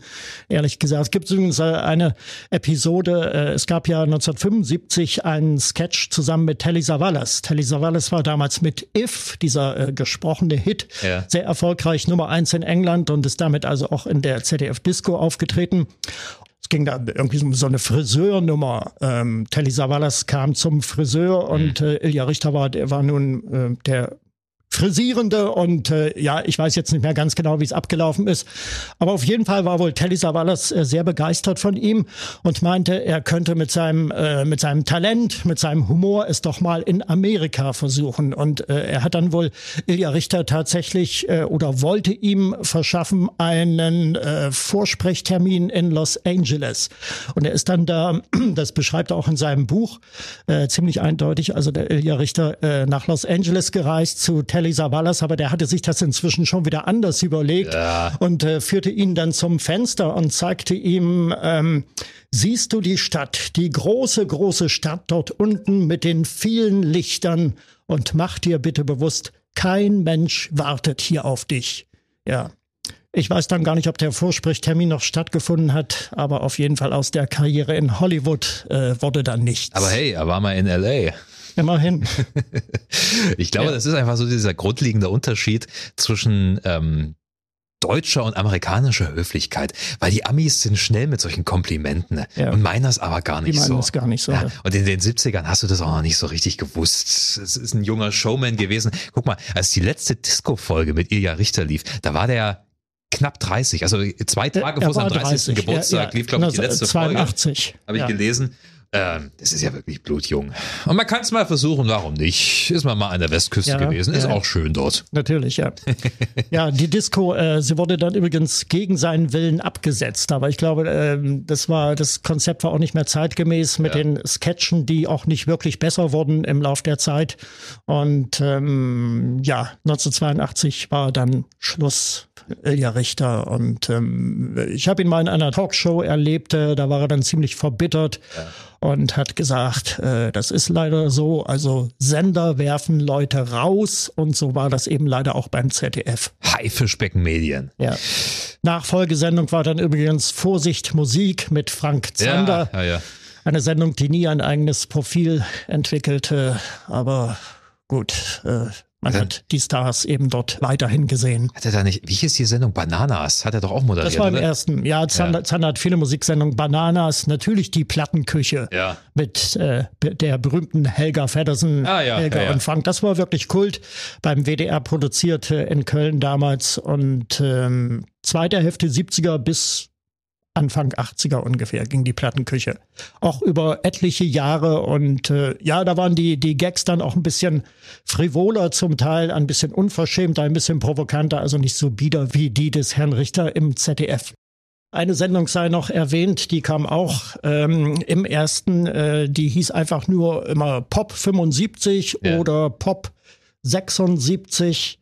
Ehrlich gesagt, es gibt übrigens äh, eine Episode. Äh, es gab ja 1975 einen Sketch zusammen mit Telly Savalas. Telly Savalas war damals mit If, dieser äh, gesprochene Hit, ja. sehr erfolgreich Nummer eins in England und ist damit also auch in der ZDF Disco aufgetreten ging da irgendwie so eine Friseurnummer. Ähm, Telly Savalas kam zum Friseur und mhm. äh, Ilja Richter war, der war nun äh, der Frisierende und äh, ja, ich weiß jetzt nicht mehr ganz genau, wie es abgelaufen ist. Aber auf jeden Fall war wohl Telly Savalas äh, sehr begeistert von ihm und meinte, er könnte mit seinem, äh, mit seinem Talent, mit seinem Humor es doch mal in Amerika versuchen. Und äh, er hat dann wohl Ilja Richter tatsächlich äh, oder wollte ihm verschaffen einen äh, Vorsprechtermin in Los Angeles. Und er ist dann da, das beschreibt er auch in seinem Buch, äh, ziemlich eindeutig, also der Ilja Richter äh, nach Los Angeles gereist zu Telly Telly Savalas, aber der hatte sich das inzwischen schon wieder anders überlegt ja. und äh, führte ihn dann zum Fenster und zeigte ihm, ähm, siehst du die Stadt, die große, große Stadt dort unten mit den vielen Lichtern und mach dir bitte bewusst, kein Mensch wartet hier auf dich. Ja. Ich weiß dann gar nicht, ob der Vorsprechtermin noch stattgefunden hat, aber auf jeden Fall aus der Karriere in Hollywood äh, wurde dann nichts. Aber hey, er war mal in LA. Immerhin. ich glaube, ja. das ist einfach so dieser grundlegende Unterschied zwischen ähm, deutscher und amerikanischer Höflichkeit, weil die Amis sind schnell mit solchen Komplimenten ja. und meinen das aber gar nicht die so. Das gar nicht so. Ja. Und in den 70ern hast du das auch noch nicht so richtig gewusst. Es ist ein junger Showman gewesen. Guck mal, als die letzte Disco-Folge mit Ilja Richter lief, da war der knapp 30, also zwei Tage vor seinem 30. 30. Geburtstag lief, glaube ich, die letzte 82. Folge. Habe ich gelesen. Ähm, das ist ja wirklich blutjung. Und man kann es mal versuchen, warum nicht? Ist man mal an der Westküste ja, gewesen, ist ja. auch schön dort. Natürlich, ja. ja, die Disco, äh, sie wurde dann übrigens gegen seinen Willen abgesetzt. Aber ich glaube, äh, das war, das Konzept war auch nicht mehr zeitgemäß mit ja. den Sketchen, die auch nicht wirklich besser wurden im Lauf der Zeit. Und ähm, ja, 1982 war dann Schluss. Ilja Richter und ähm, ich habe ihn mal in einer Talkshow erlebt, äh, da war er dann ziemlich verbittert. Ja und hat gesagt, äh, das ist leider so, also Sender werfen Leute raus und so war das eben leider auch beim ZDF. Haifischbecken Medien. Ja. Nachfolgesendung war dann übrigens Vorsicht Musik mit Frank Zander. Ja, ja, ja. Eine Sendung, die nie ein eigenes Profil entwickelte, aber gut, äh, man hat, hat die Stars eben dort weiterhin gesehen. Hat er da nicht, wie hieß die Sendung? Bananas? Hat er doch auch moderiert. Das war im oder? ersten. Ja, Zander, ja. Zander hat viele Musiksendungen. Bananas, natürlich die Plattenküche ja. mit äh, der berühmten Helga Feddersen, ah, ja, Helga ja, und Frank. Das war wirklich Kult. Beim WDR produziert in Köln damals und ähm, zweite Hälfte 70er bis Anfang 80er ungefähr ging die Plattenküche. Auch über etliche Jahre und äh, ja, da waren die, die Gags dann auch ein bisschen frivoler zum Teil, ein bisschen unverschämter, ein bisschen provokanter, also nicht so bieder wie die des Herrn Richter im ZDF. Eine Sendung sei noch erwähnt, die kam auch ähm, im ersten, äh, die hieß einfach nur immer Pop 75 ja. oder Pop 76.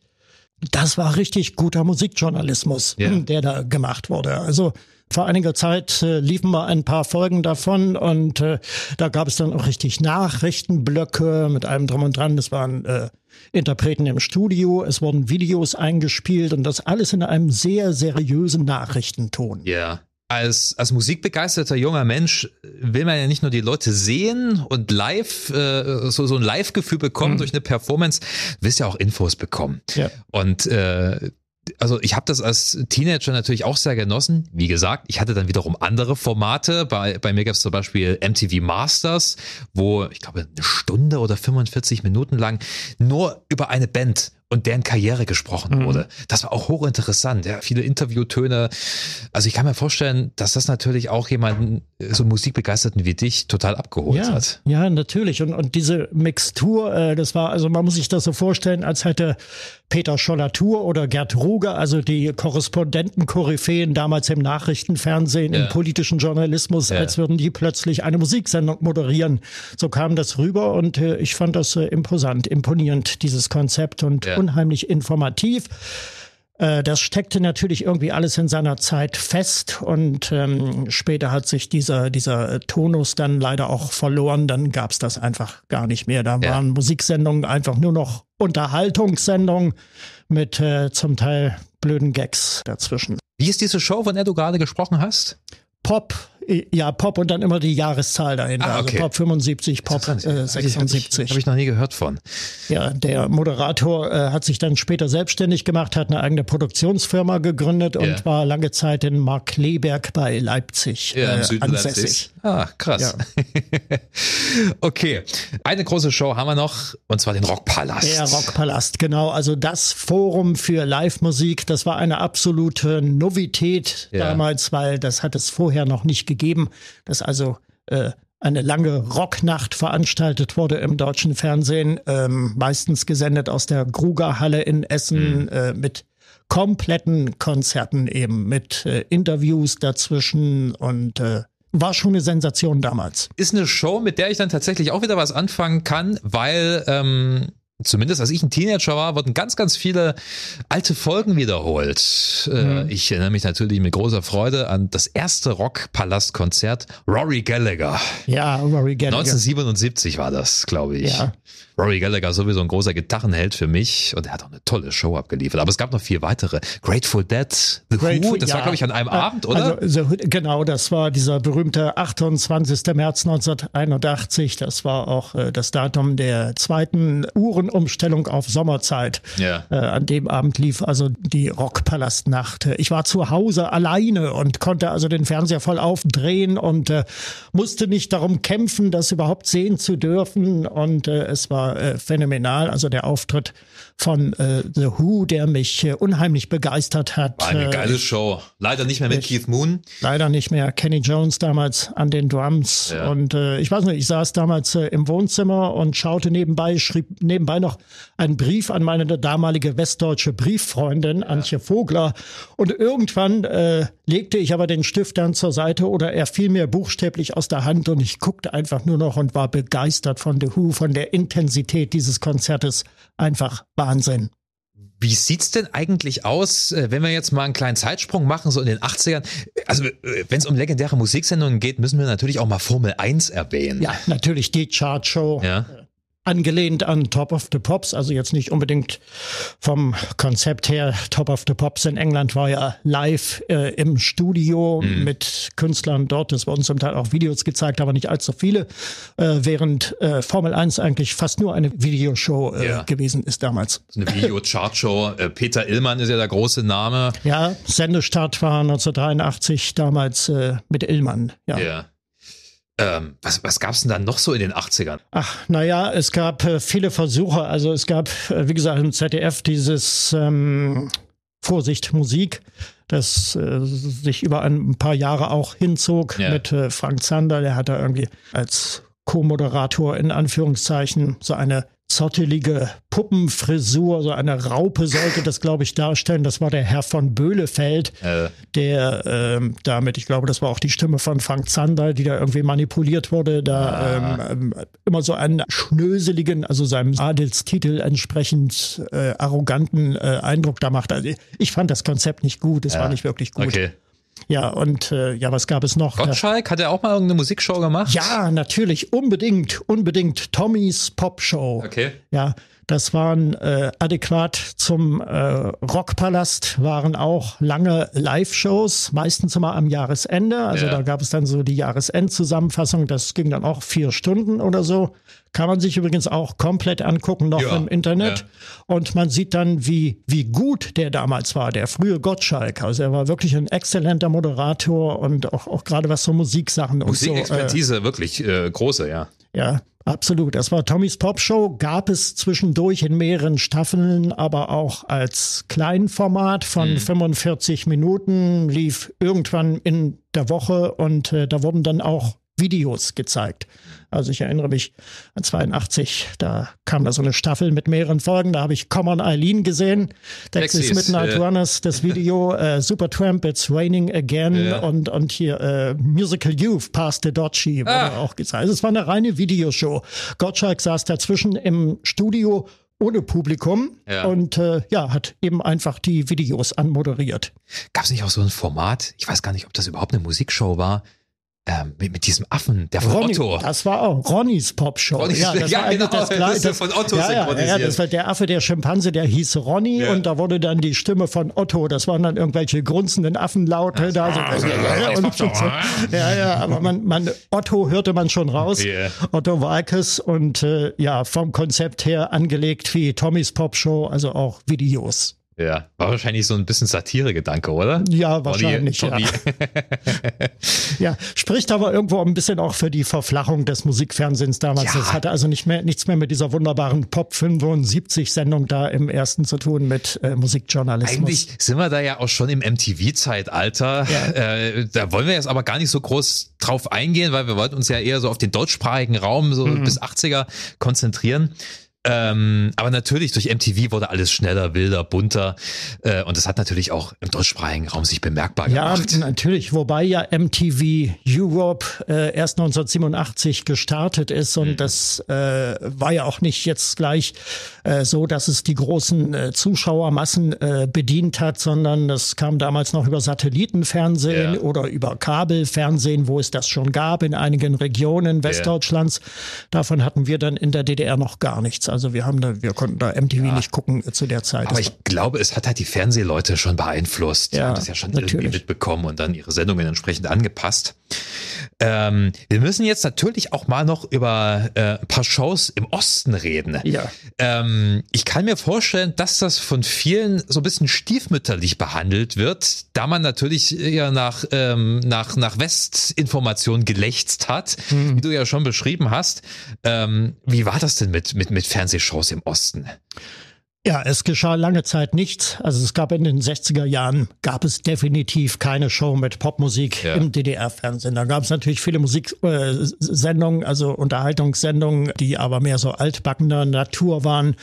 Das war richtig guter Musikjournalismus, ja. der da gemacht wurde. Also vor einiger Zeit äh, liefen mal ein paar Folgen davon und äh, da gab es dann auch richtig Nachrichtenblöcke mit allem drum und dran. Das waren äh, Interpreten im Studio, es wurden Videos eingespielt und das alles in einem sehr seriösen Nachrichtenton. Ja. Als, als musikbegeisterter junger Mensch will man ja nicht nur die Leute sehen und live, äh, so, so ein Live-Gefühl bekommen mhm. durch eine Performance, willst ja auch Infos bekommen. Ja. Und äh, also ich habe das als Teenager natürlich auch sehr genossen. Wie gesagt, ich hatte dann wiederum andere Formate. Bei, bei mir gab es zum Beispiel MTV Masters, wo ich glaube eine Stunde oder 45 Minuten lang nur über eine Band und deren Karriere gesprochen mhm. wurde. Das war auch hochinteressant. Ja, viele Interviewtöne. Also ich kann mir vorstellen, dass das natürlich auch jemanden, so Musikbegeisterten wie dich, total abgeholt ja, hat. Ja, natürlich. Und, und diese Mixtur, äh, das war, also man muss sich das so vorstellen, als hätte Peter Schollatur oder Gerd Ruger, also die Korrespondenten-Koryphäen damals im Nachrichtenfernsehen, ja. im politischen Journalismus, ja. als würden die plötzlich eine Musiksendung moderieren. So kam das rüber und äh, ich fand das äh, imposant, imponierend, dieses Konzept. Und ja unheimlich informativ. Äh, das steckte natürlich irgendwie alles in seiner Zeit fest und ähm, später hat sich dieser, dieser Tonus dann leider auch verloren. Dann gab es das einfach gar nicht mehr. Da ja. waren Musiksendungen einfach nur noch Unterhaltungssendungen mit äh, zum Teil blöden Gags dazwischen. Wie ist diese Show, von der du gerade gesprochen hast? Pop, ja, Pop und dann immer die Jahreszahl dahinter. Ah, also okay. Also Pop 75, Pop äh, 76. Habe ich, noch nie gehört von. Ja, der Moderator äh, hat sich dann später selbstständig gemacht, hat eine eigene Produktionsfirma gegründet yeah. und war lange Zeit in Markleberg bei Leipzig ja, im äh, Süden ansässig. Leipzig. Ah, krass. Ja. okay, eine große Show haben wir noch und zwar den Rockpalast. Der Rockpalast, genau. Also das Forum für Live-Musik, das war eine absolute Novität ja. damals, weil das hat es vorher noch nicht gegeben gegeben, dass also äh, eine lange Rocknacht veranstaltet wurde im deutschen Fernsehen, ähm, meistens gesendet aus der Grugerhalle in Essen mhm. äh, mit kompletten Konzerten eben, mit äh, Interviews dazwischen und äh, war schon eine Sensation damals. Ist eine Show, mit der ich dann tatsächlich auch wieder was anfangen kann, weil ähm, zumindest als ich ein Teenager war, wurden ganz, ganz viele alte Folgen wiederholt. Äh, mhm. Ich erinnere mich natürlich mit großer Freude an das erste Rockpalast-Konzert Rory Gallagher. Ja, Rory Gallagher. 1977 war das, glaube ich. Ja. Rory Gallagher sowieso ein großer Gitarrenheld für mich und er hat auch eine tolle Show abgeliefert. Aber es gab noch vier weitere. Grateful Dead, The Grateful, Who, das ja. war glaube ich an einem äh, Abend, oder? Also, genau, das war dieser berühmte 28. März 1981. Das war auch äh, das Datum der zweiten Uhrenumstellung auf Sommerzeit. Ja. Äh, an dem Abend lief also die Rockpalastnacht. Ich war zu Hause alleine und konnte also den Fernseher voll aufdrehen und äh, musste nicht darum kämpfen, das überhaupt sehen zu dürfen. Und äh, es war äh, phänomenal. Also der Auftritt von äh, The Who, der mich äh, unheimlich begeistert hat. War eine äh, geile Show. Leider nicht mehr mit Keith Moon. Leider nicht mehr. Kenny Jones damals an den Drums. Ja. Und äh, ich weiß nicht, ich saß damals äh, im Wohnzimmer und schaute nebenbei, schrieb nebenbei noch einen Brief an meine damalige westdeutsche Brieffreundin, ja. Antje Vogler. Und irgendwann äh, legte ich aber den Stift dann zur Seite oder er fiel mir buchstäblich aus der Hand und ich guckte einfach nur noch und war begeistert von The Who, von der Intensität dieses Konzertes. Einfach Wahnsinn. Wie sieht's denn eigentlich aus, äh, wenn wir jetzt mal einen kleinen Zeitsprung machen, so in den 80ern? Also, äh, wenn es um legendäre Musiksendungen geht, müssen wir natürlich auch mal Formel 1 erwähnen. Ja, natürlich die Chartshow. Ja angelehnt an Top of the Pops, also jetzt nicht unbedingt vom Konzept her. Top of the Pops in England war ja live äh, im Studio mhm. mit Künstlern dort. Es wurden zum Teil auch Videos gezeigt, aber nicht allzu viele, äh, während äh, Formel 1 eigentlich fast nur eine Videoshow äh, ja. gewesen ist damals. Eine Video-Chartshow. Äh, Peter Illmann ist ja der große Name. Ja, Sendestart war 1983 damals äh, mit Illmann. Ja. ja. Ähm, was was gab es denn dann noch so in den 80ern? Ach, naja, es gab äh, viele Versuche. Also es gab, äh, wie gesagt, im ZDF dieses ähm, Vorsicht Musik. das äh, sich über ein paar Jahre auch hinzog ja. mit äh, Frank Zander. Der hat da irgendwie als Co-Moderator in Anführungszeichen so eine zottelige Puppenfrisur, so eine Raupe sollte das, glaube ich, darstellen. Das war der Herr von Böhlefeld, äh. der ähm, damit, ich glaube, das war auch die Stimme von Frank Zander, die da irgendwie manipuliert wurde, da ah. ähm, immer so einen schnöseligen, also seinem Adelstitel entsprechend äh, arroganten äh, Eindruck da macht. Also ich fand das Konzept nicht gut, es ja. war nicht wirklich gut. Okay. Ja, und äh, ja, was gab es noch? Gottschalk, hat er auch mal irgendeine Musikshow gemacht? Ja, natürlich, unbedingt, unbedingt. Tommys Pop Show. Okay. Ja, das waren äh, adäquat zum äh, Rockpalast, waren auch lange Live-Shows, meistens immer am Jahresende. Also ja. da gab es dann so die Jahresendzusammenfassung, das ging dann auch vier Stunden oder so. Kann man sich übrigens auch komplett angucken, noch ja. im Internet. Ja. Und man sieht dann, wie, wie gut der damals war, der frühe Gottschalk. Also er war wirklich ein exzellenter Moderator und auch, auch gerade was so Musiksachen und so. Musikexpertise, äh, wirklich äh, große, ja. Ja, Absolut. Das war Tommys Pop Show. Gab es zwischendurch in mehreren Staffeln, aber auch als Kleinformat von mhm. 45 Minuten, lief irgendwann in der Woche und äh, da wurden dann auch Videos gezeigt. Also ich erinnere mich an 82, da kam da so eine Staffel mit mehreren Folgen, da habe ich Common Eileen gesehen, Texas Midnight ja. Runners, das Video, äh, Supertramp, It's Raining Again ja. und, und hier äh, Musical Youth, Past the Dodgy wurde ah. auch gezeigt. Also es war eine reine Videoshow. Gottschalk saß dazwischen im Studio ohne Publikum ja. und äh, ja, hat eben einfach die Videos anmoderiert. Gab es nicht auch so ein Format, ich weiß gar nicht, ob das überhaupt eine Musikshow war, ähm, mit, mit, diesem Affen, der von Ronny, Otto. Das war auch Ronnys Popshow. Ronnys, ja, das ja, war genau, das, das, das von Otto ja, ja, ja, das war der Affe, der Schimpanse, der hieß Ronny ja. und da wurde dann die Stimme von Otto, das waren dann irgendwelche grunzenden Affenlaute da. So, ja, und, so, ja, ja, aber man, man, Otto hörte man schon raus, yeah. Otto Walkes und äh, ja, vom Konzept her angelegt wie Tommys Popshow, also auch Videos. Ja, war wahrscheinlich so ein bisschen Satire-Gedanke, oder? Ja, wahrscheinlich. Tommy, ja. ja, spricht aber irgendwo ein bisschen auch für die Verflachung des Musikfernsehens damals. Ja. Das hatte also nicht mehr, nichts mehr mit dieser wunderbaren Pop 75 Sendung da im ersten zu tun mit äh, Musikjournalismus. Eigentlich sind wir da ja auch schon im MTV-Zeitalter. Ja. Äh, da wollen wir jetzt aber gar nicht so groß drauf eingehen, weil wir wollten uns ja eher so auf den deutschsprachigen Raum so mhm. bis 80er konzentrieren. Ähm, aber natürlich durch MTV wurde alles schneller, wilder, bunter äh, und das hat natürlich auch im deutschsprachigen Raum sich bemerkbar gemacht. Ja, natürlich, wobei ja MTV Europe äh, erst 1987 gestartet ist und mhm. das äh, war ja auch nicht jetzt gleich äh, so, dass es die großen äh, Zuschauermassen äh, bedient hat, sondern das kam damals noch über Satellitenfernsehen ja. oder über Kabelfernsehen, wo es das schon gab in einigen Regionen Westdeutschlands. Ja. Davon hatten wir dann in der DDR noch gar nichts. Also wir haben da, wir konnten da MTV ja. nicht gucken zu der Zeit. Aber ich glaube, es hat halt die Fernsehleute schon beeinflusst. Die ja, haben das ja schon natürlich. irgendwie mitbekommen und dann ihre Sendungen entsprechend angepasst. Ähm, wir müssen jetzt natürlich auch mal noch über äh, ein paar Shows im Osten reden. Ja. Ähm, ich kann mir vorstellen, dass das von vielen so ein bisschen stiefmütterlich behandelt wird, da man natürlich ja nach, ähm, nach, nach Westinformation gelächzt hat, mhm. wie du ja schon beschrieben hast. Ähm, wie war das denn mit, mit, mit Fernsehshows im Osten? Ja, es geschah lange Zeit nichts. Also es gab in den 60er Jahren, gab es definitiv keine Show mit Popmusik ja. im DDR-Fernsehen. Da gab es natürlich viele Musiksendungen, äh, also Unterhaltungssendungen, die aber mehr so altbackener Natur waren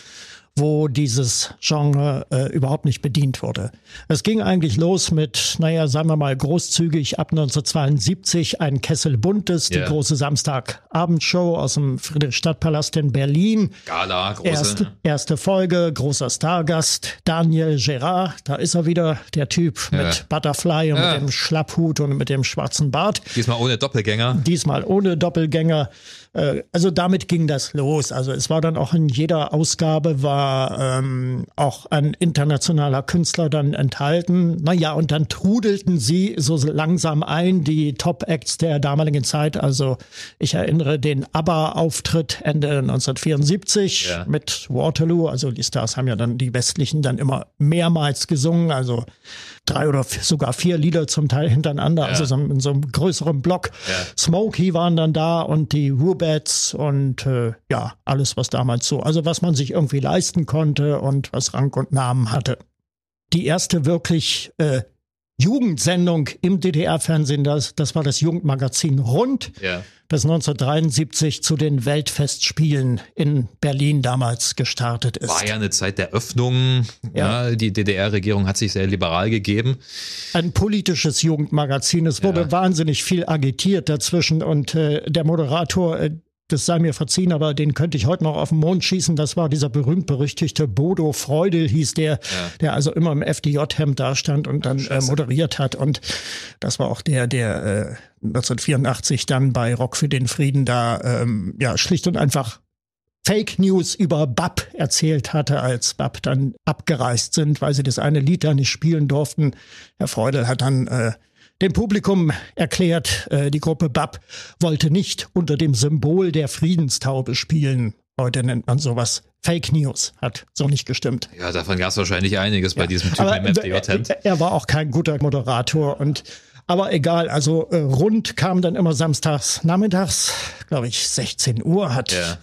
wo dieses Genre äh, überhaupt nicht bedient wurde. Es ging eigentlich los mit, naja, sagen wir mal großzügig ab 1972 ein Kessel Buntes, yeah. die große Samstagabendshow aus dem Friedrichstadtpalast in Berlin. Gala, große. Erste, erste Folge, großer Stargast, Daniel Gerard, da ist er wieder, der Typ ja. mit Butterfly und ja. mit dem Schlapphut und mit dem schwarzen Bart. Diesmal ohne Doppelgänger. Diesmal ohne Doppelgänger. Äh, also damit ging das los. Also es war dann auch in jeder Ausgabe war ähm, auch ein internationaler Künstler dann enthalten. Naja, und dann trudelten sie so langsam ein, die Top-Acts der damaligen Zeit. Also ich erinnere den ABBA-Auftritt Ende 1974 ja. mit Waterloo. Also die Stars haben ja dann die Westlichen dann immer mehrmals gesungen. Also drei oder sogar vier Lieder zum Teil hintereinander, ja. also so in so einem größeren Block. Ja. Smokey waren dann da und die Rubets und äh, ja, alles, was damals so, also was man sich irgendwie leisten konnte und was Rang und Namen hatte. Die erste wirklich äh, Jugendsendung im DDR-Fernsehen, das, das war das Jugendmagazin Rund, ja. das 1973 zu den Weltfestspielen in Berlin damals gestartet ist. War ja eine Zeit der Öffnung. Ja. ja die DDR-Regierung hat sich sehr liberal gegeben. Ein politisches Jugendmagazin. Es wurde ja. wahnsinnig viel agitiert dazwischen und äh, der Moderator, äh, das sei mir verziehen, aber den könnte ich heute noch auf den Mond schießen. Das war dieser berühmt-berüchtigte Bodo Freudel, hieß der, ja. der also immer im FDJ-Hemd da stand und dann äh, moderiert hat. Und das war auch der, der äh, 1984 dann bei Rock für den Frieden da ähm, ja schlicht und einfach Fake News über BAP erzählt hatte, als BAP dann abgereist sind, weil sie das eine Lied da nicht spielen durften. Herr Freudel hat dann äh, dem Publikum erklärt, äh, die Gruppe BAP wollte nicht unter dem Symbol der Friedenstaube spielen. Heute nennt man sowas Fake News. Hat so nicht gestimmt. Ja, davon gab es wahrscheinlich einiges ja. bei diesem Typen im FDJ-Hemd. Er, er war auch kein guter Moderator und aber egal, also äh, rund kam dann immer samstags nachmittags, glaube ich, 16 Uhr hat ja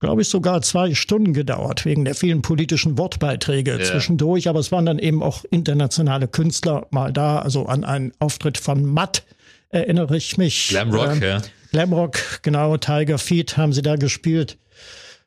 glaube ich, sogar zwei Stunden gedauert, wegen der vielen politischen Wortbeiträge ja. zwischendurch. Aber es waren dann eben auch internationale Künstler mal da. Also an einen Auftritt von Matt erinnere ich mich. Glamrock, ähm, ja. Glamrock, genau. Tiger Feet haben sie da gespielt.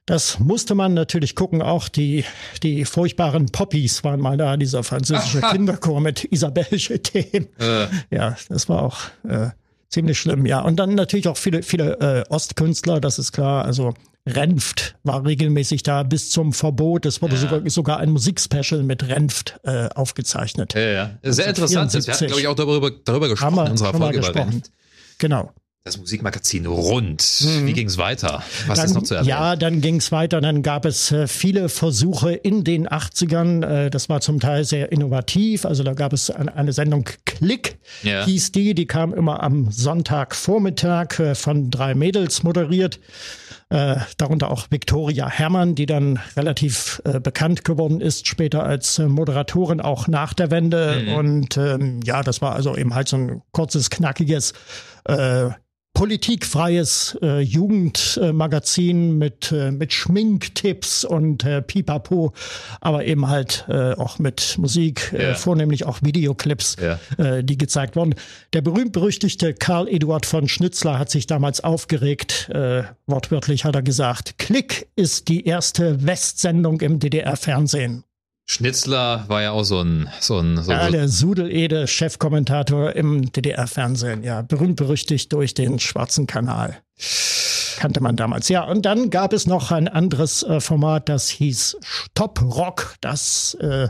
Das musste man natürlich gucken. Auch die, die furchtbaren Poppies waren mal da, dieser französische Kinderchor mit Isabelle Themen. Äh. Ja, das war auch äh, ziemlich schlimm. Ja, und dann natürlich auch viele, viele äh, Ostkünstler, das ist klar. Also Renft war regelmäßig da bis zum Verbot. Es wurde ja. sogar, sogar ein Musikspecial mit Renft äh, aufgezeichnet. Ja, ja. Sehr interessant. 74. Wir hatten, glaube ich, auch darüber, darüber gesprochen in unserer Folge über Renft. Genau. Das Musikmagazin rund. Mhm. Wie ging es weiter? Was dann, ist noch zu erwähnen? Ja, dann ging es weiter. Dann gab es äh, viele Versuche in den 80ern. Äh, das war zum Teil sehr innovativ. Also da gab es eine, eine Sendung Klick, ja. hieß die. Die kam immer am Sonntagvormittag äh, von drei Mädels moderiert äh, darunter auch Victoria Herrmann, die dann relativ äh, bekannt geworden ist, später als äh, Moderatorin auch nach der Wende. Mhm. Und ähm, ja, das war also eben halt so ein kurzes, knackiges äh, politikfreies äh, Jugendmagazin mit, äh, mit Schminktipps und äh, Pipapo, aber eben halt äh, auch mit Musik, äh, ja. vornehmlich auch Videoclips, ja. äh, die gezeigt wurden. Der berühmt-berüchtigte Karl Eduard von Schnitzler hat sich damals aufgeregt, äh, wortwörtlich hat er gesagt, Klick ist die erste Westsendung im DDR-Fernsehen. Schnitzler war ja auch so ein, so ein, so ja, der Sudelede, Chefkommentator im DDR-Fernsehen, ja, berühmt berüchtigt durch den Schwarzen Kanal. Kannte man damals. Ja, und dann gab es noch ein anderes äh, Format, das hieß Stop Rock. Das äh,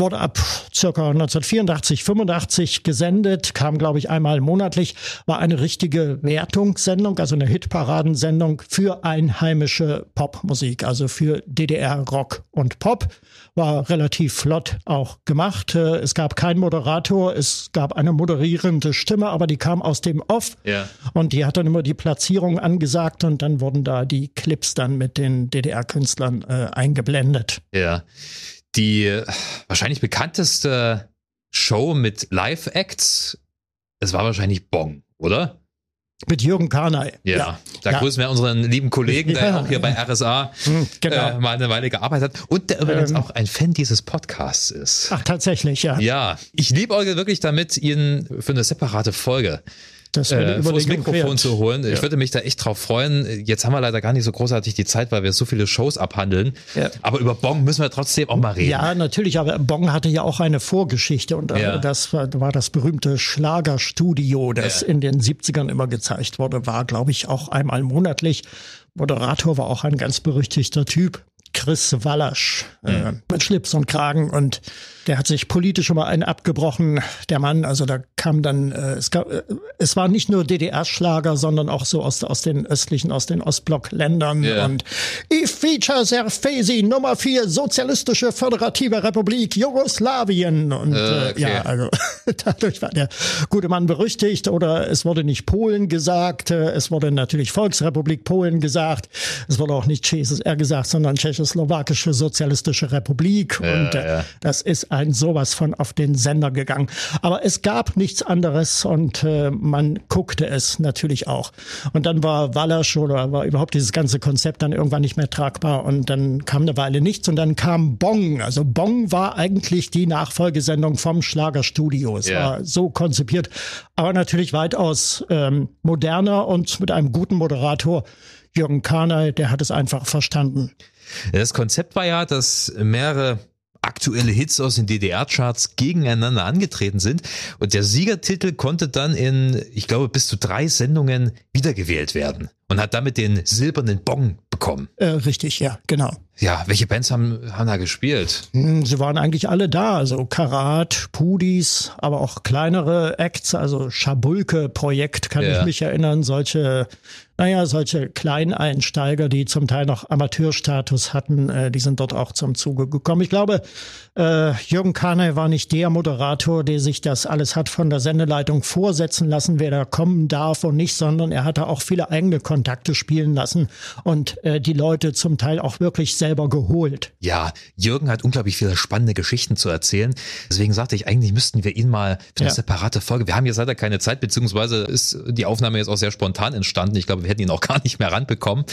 wurde ab circa 1984, 85 gesendet, kam, glaube ich, einmal monatlich, war eine richtige Wertungssendung, also eine Hitparadensendung für einheimische Popmusik, also für DDR-Rock und Pop. War relativ flott auch gemacht. Äh, es gab keinen Moderator, es gab eine moderierende Stimme, aber die kam aus dem Off ja. und die hat dann immer die Platzierung angesagt und dann wurden da die Clips dann mit den DDR-Künstlern äh, eingeblendet. Ja die wahrscheinlich bekannteste Show mit Live-Acts, es war wahrscheinlich Bong, oder? Mit Jürgen Karnay. Ja, ja. da ja. grüßen wir unseren lieben Kollegen, der ja. auch hier bei RSA hm, genau. äh, mal eine Weile gearbeitet hat und der übrigens ähm. auch ein Fan dieses Podcasts ist. Ach, tatsächlich, ja. Ja, ich liebe euch wirklich damit, ihn für eine separate Folge das äh, vors Mikrofon wert. zu holen. Ja. Ich würde mich da echt drauf freuen. Jetzt haben wir leider gar nicht so großartig die Zeit, weil wir so viele Shows abhandeln. Ja. Aber über Bong müssen wir trotzdem auch mal reden. Ja, natürlich. Aber Bong hatte ja auch eine Vorgeschichte und äh, ja. das war, war, das berühmte Schlagerstudio, das in den 70ern immer gezeigt wurde, war, glaube ich, auch einmal monatlich. Moderator war auch ein ganz berüchtigter Typ. Chris Wallasch äh, mhm. mit Schlips und Kragen und der hat sich politisch immer einen abgebrochen, der Mann. Also da kam dann, äh, es, gab, äh, es war nicht nur DDR-Schlager, sondern auch so aus, aus den östlichen, aus den Ostblock-Ländern. Yeah. Und Ich feature Serfesi, Nummer vier, Sozialistische Föderative Republik Jugoslawien. Und äh, okay. ja, also dadurch war der gute Mann berüchtigt. Oder es wurde nicht Polen gesagt, äh, es wurde natürlich Volksrepublik Polen gesagt. Es wurde auch nicht CSSR gesagt, sondern Tschechoslowakische Sozialistische Republik. und äh, ja. das ist ein sowas von auf den Sender gegangen. Aber es gab nicht nichts anderes und äh, man guckte es natürlich auch. Und dann war Wallasch oder war überhaupt dieses ganze Konzept dann irgendwann nicht mehr tragbar und dann kam eine Weile nichts und dann kam Bong. Also Bong war eigentlich die Nachfolgesendung vom Schlagerstudio. Es ja. war so konzipiert, aber natürlich weitaus ähm, moderner und mit einem guten Moderator. Jürgen Kahner, der hat es einfach verstanden. Das Konzept war ja, dass mehrere aktuelle Hits aus den DDR-Charts gegeneinander angetreten sind. Und der Siegertitel konnte dann in, ich glaube, bis zu drei Sendungen wiedergewählt werden und hat damit den silbernen Bong bekommen. Äh, richtig, ja, genau. Ja, welche Bands haben, haben da gespielt? Hm, sie waren eigentlich alle da, also Karat, Pudis, aber auch kleinere Acts, also Schabulke-Projekt kann ja. ich mich erinnern, solche naja, solche Kleineinsteiger, die zum Teil noch Amateurstatus hatten, äh, die sind dort auch zum Zuge gekommen. Ich glaube, äh, Jürgen Kahner war nicht der Moderator, der sich das alles hat von der Sendeleitung vorsetzen lassen, wer da kommen darf und nicht, sondern er hatte auch viele eigene Kontakte spielen lassen und äh, die Leute zum Teil auch wirklich selber geholt. Ja, Jürgen hat unglaublich viele spannende Geschichten zu erzählen. Deswegen sagte ich, eigentlich müssten wir ihn mal für eine ja. separate Folge. Wir haben jetzt leider keine Zeit, beziehungsweise ist die Aufnahme jetzt auch sehr spontan entstanden. Ich glaube, wir hätten ihn auch gar nicht mehr ranbekommen.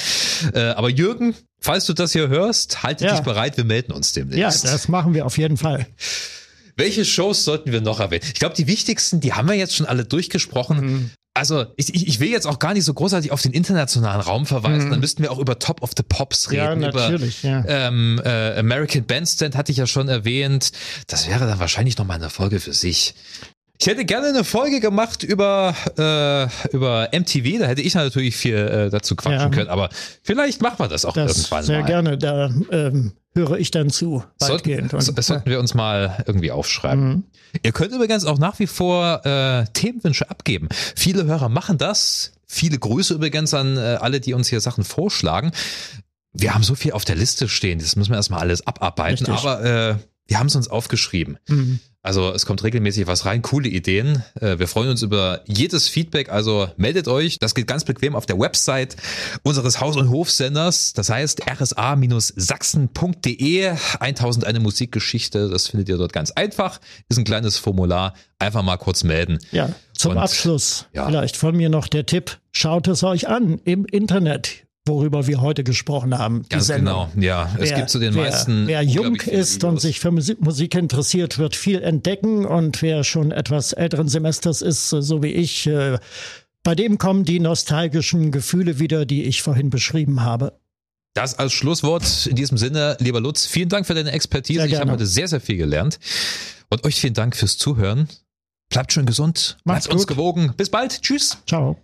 Äh, aber Jürgen, falls du das hier hörst, halte ja. dich bereit, wir melden uns demnächst. Ja, das machen wir auf jeden Fall. Welche Shows sollten wir noch erwähnen? Ich glaube, die wichtigsten, die haben wir jetzt schon alle durchgesprochen. Mhm. Also ich, ich will jetzt auch gar nicht so großartig auf den internationalen Raum verweisen. Mhm. Dann müssten wir auch über Top of the Pops reden. Ja, natürlich. Über, ja. Ähm, äh, American Bandstand hatte ich ja schon erwähnt. Das wäre dann wahrscheinlich noch mal eine Folge für sich. Ich hätte gerne eine Folge gemacht über, äh, über MTV, da hätte ich natürlich viel äh, dazu quatschen ja. können, aber vielleicht machen wir das auch das irgendwann sehr mal. Sehr gerne, da ähm, höre ich dann zu. Sollten, das sollten wir uns mal irgendwie aufschreiben. Mhm. Ihr könnt übrigens auch nach wie vor äh, Themenwünsche abgeben. Viele Hörer machen das. Viele Grüße übrigens an äh, alle, die uns hier Sachen vorschlagen. Wir haben so viel auf der Liste stehen, das müssen wir erstmal alles abarbeiten, Richtig. aber äh, wir haben es uns aufgeschrieben. Mhm. Also es kommt regelmäßig was rein, coole Ideen. Äh, wir freuen uns über jedes Feedback, also meldet euch. Das geht ganz bequem auf der Website unseres Haus- und Hofsenders. Das heißt rsa-sachsen.de 1001 Musikgeschichte. Das findet ihr dort ganz einfach. Ist ein kleines Formular. Einfach mal kurz melden. Ja, zum und, Abschluss ja. vielleicht von mir noch der Tipp. Schaut es euch an im Internet worüber wir heute gesprochen haben. Ganz genau, ja. Es wer, gibt zu den wer, meisten. Wer jung ist und sich für Musik interessiert, wird viel entdecken und wer schon etwas älteren Semesters ist, so wie ich, äh, bei dem kommen die nostalgischen Gefühle wieder, die ich vorhin beschrieben habe. Das als Schlusswort in diesem Sinne, lieber Lutz, vielen Dank für deine Expertise. Ich habe heute sehr, sehr viel gelernt. Und euch vielen Dank fürs Zuhören. Bleibt schön gesund, bleibt uns gewogen. Bis bald. Tschüss. Ciao.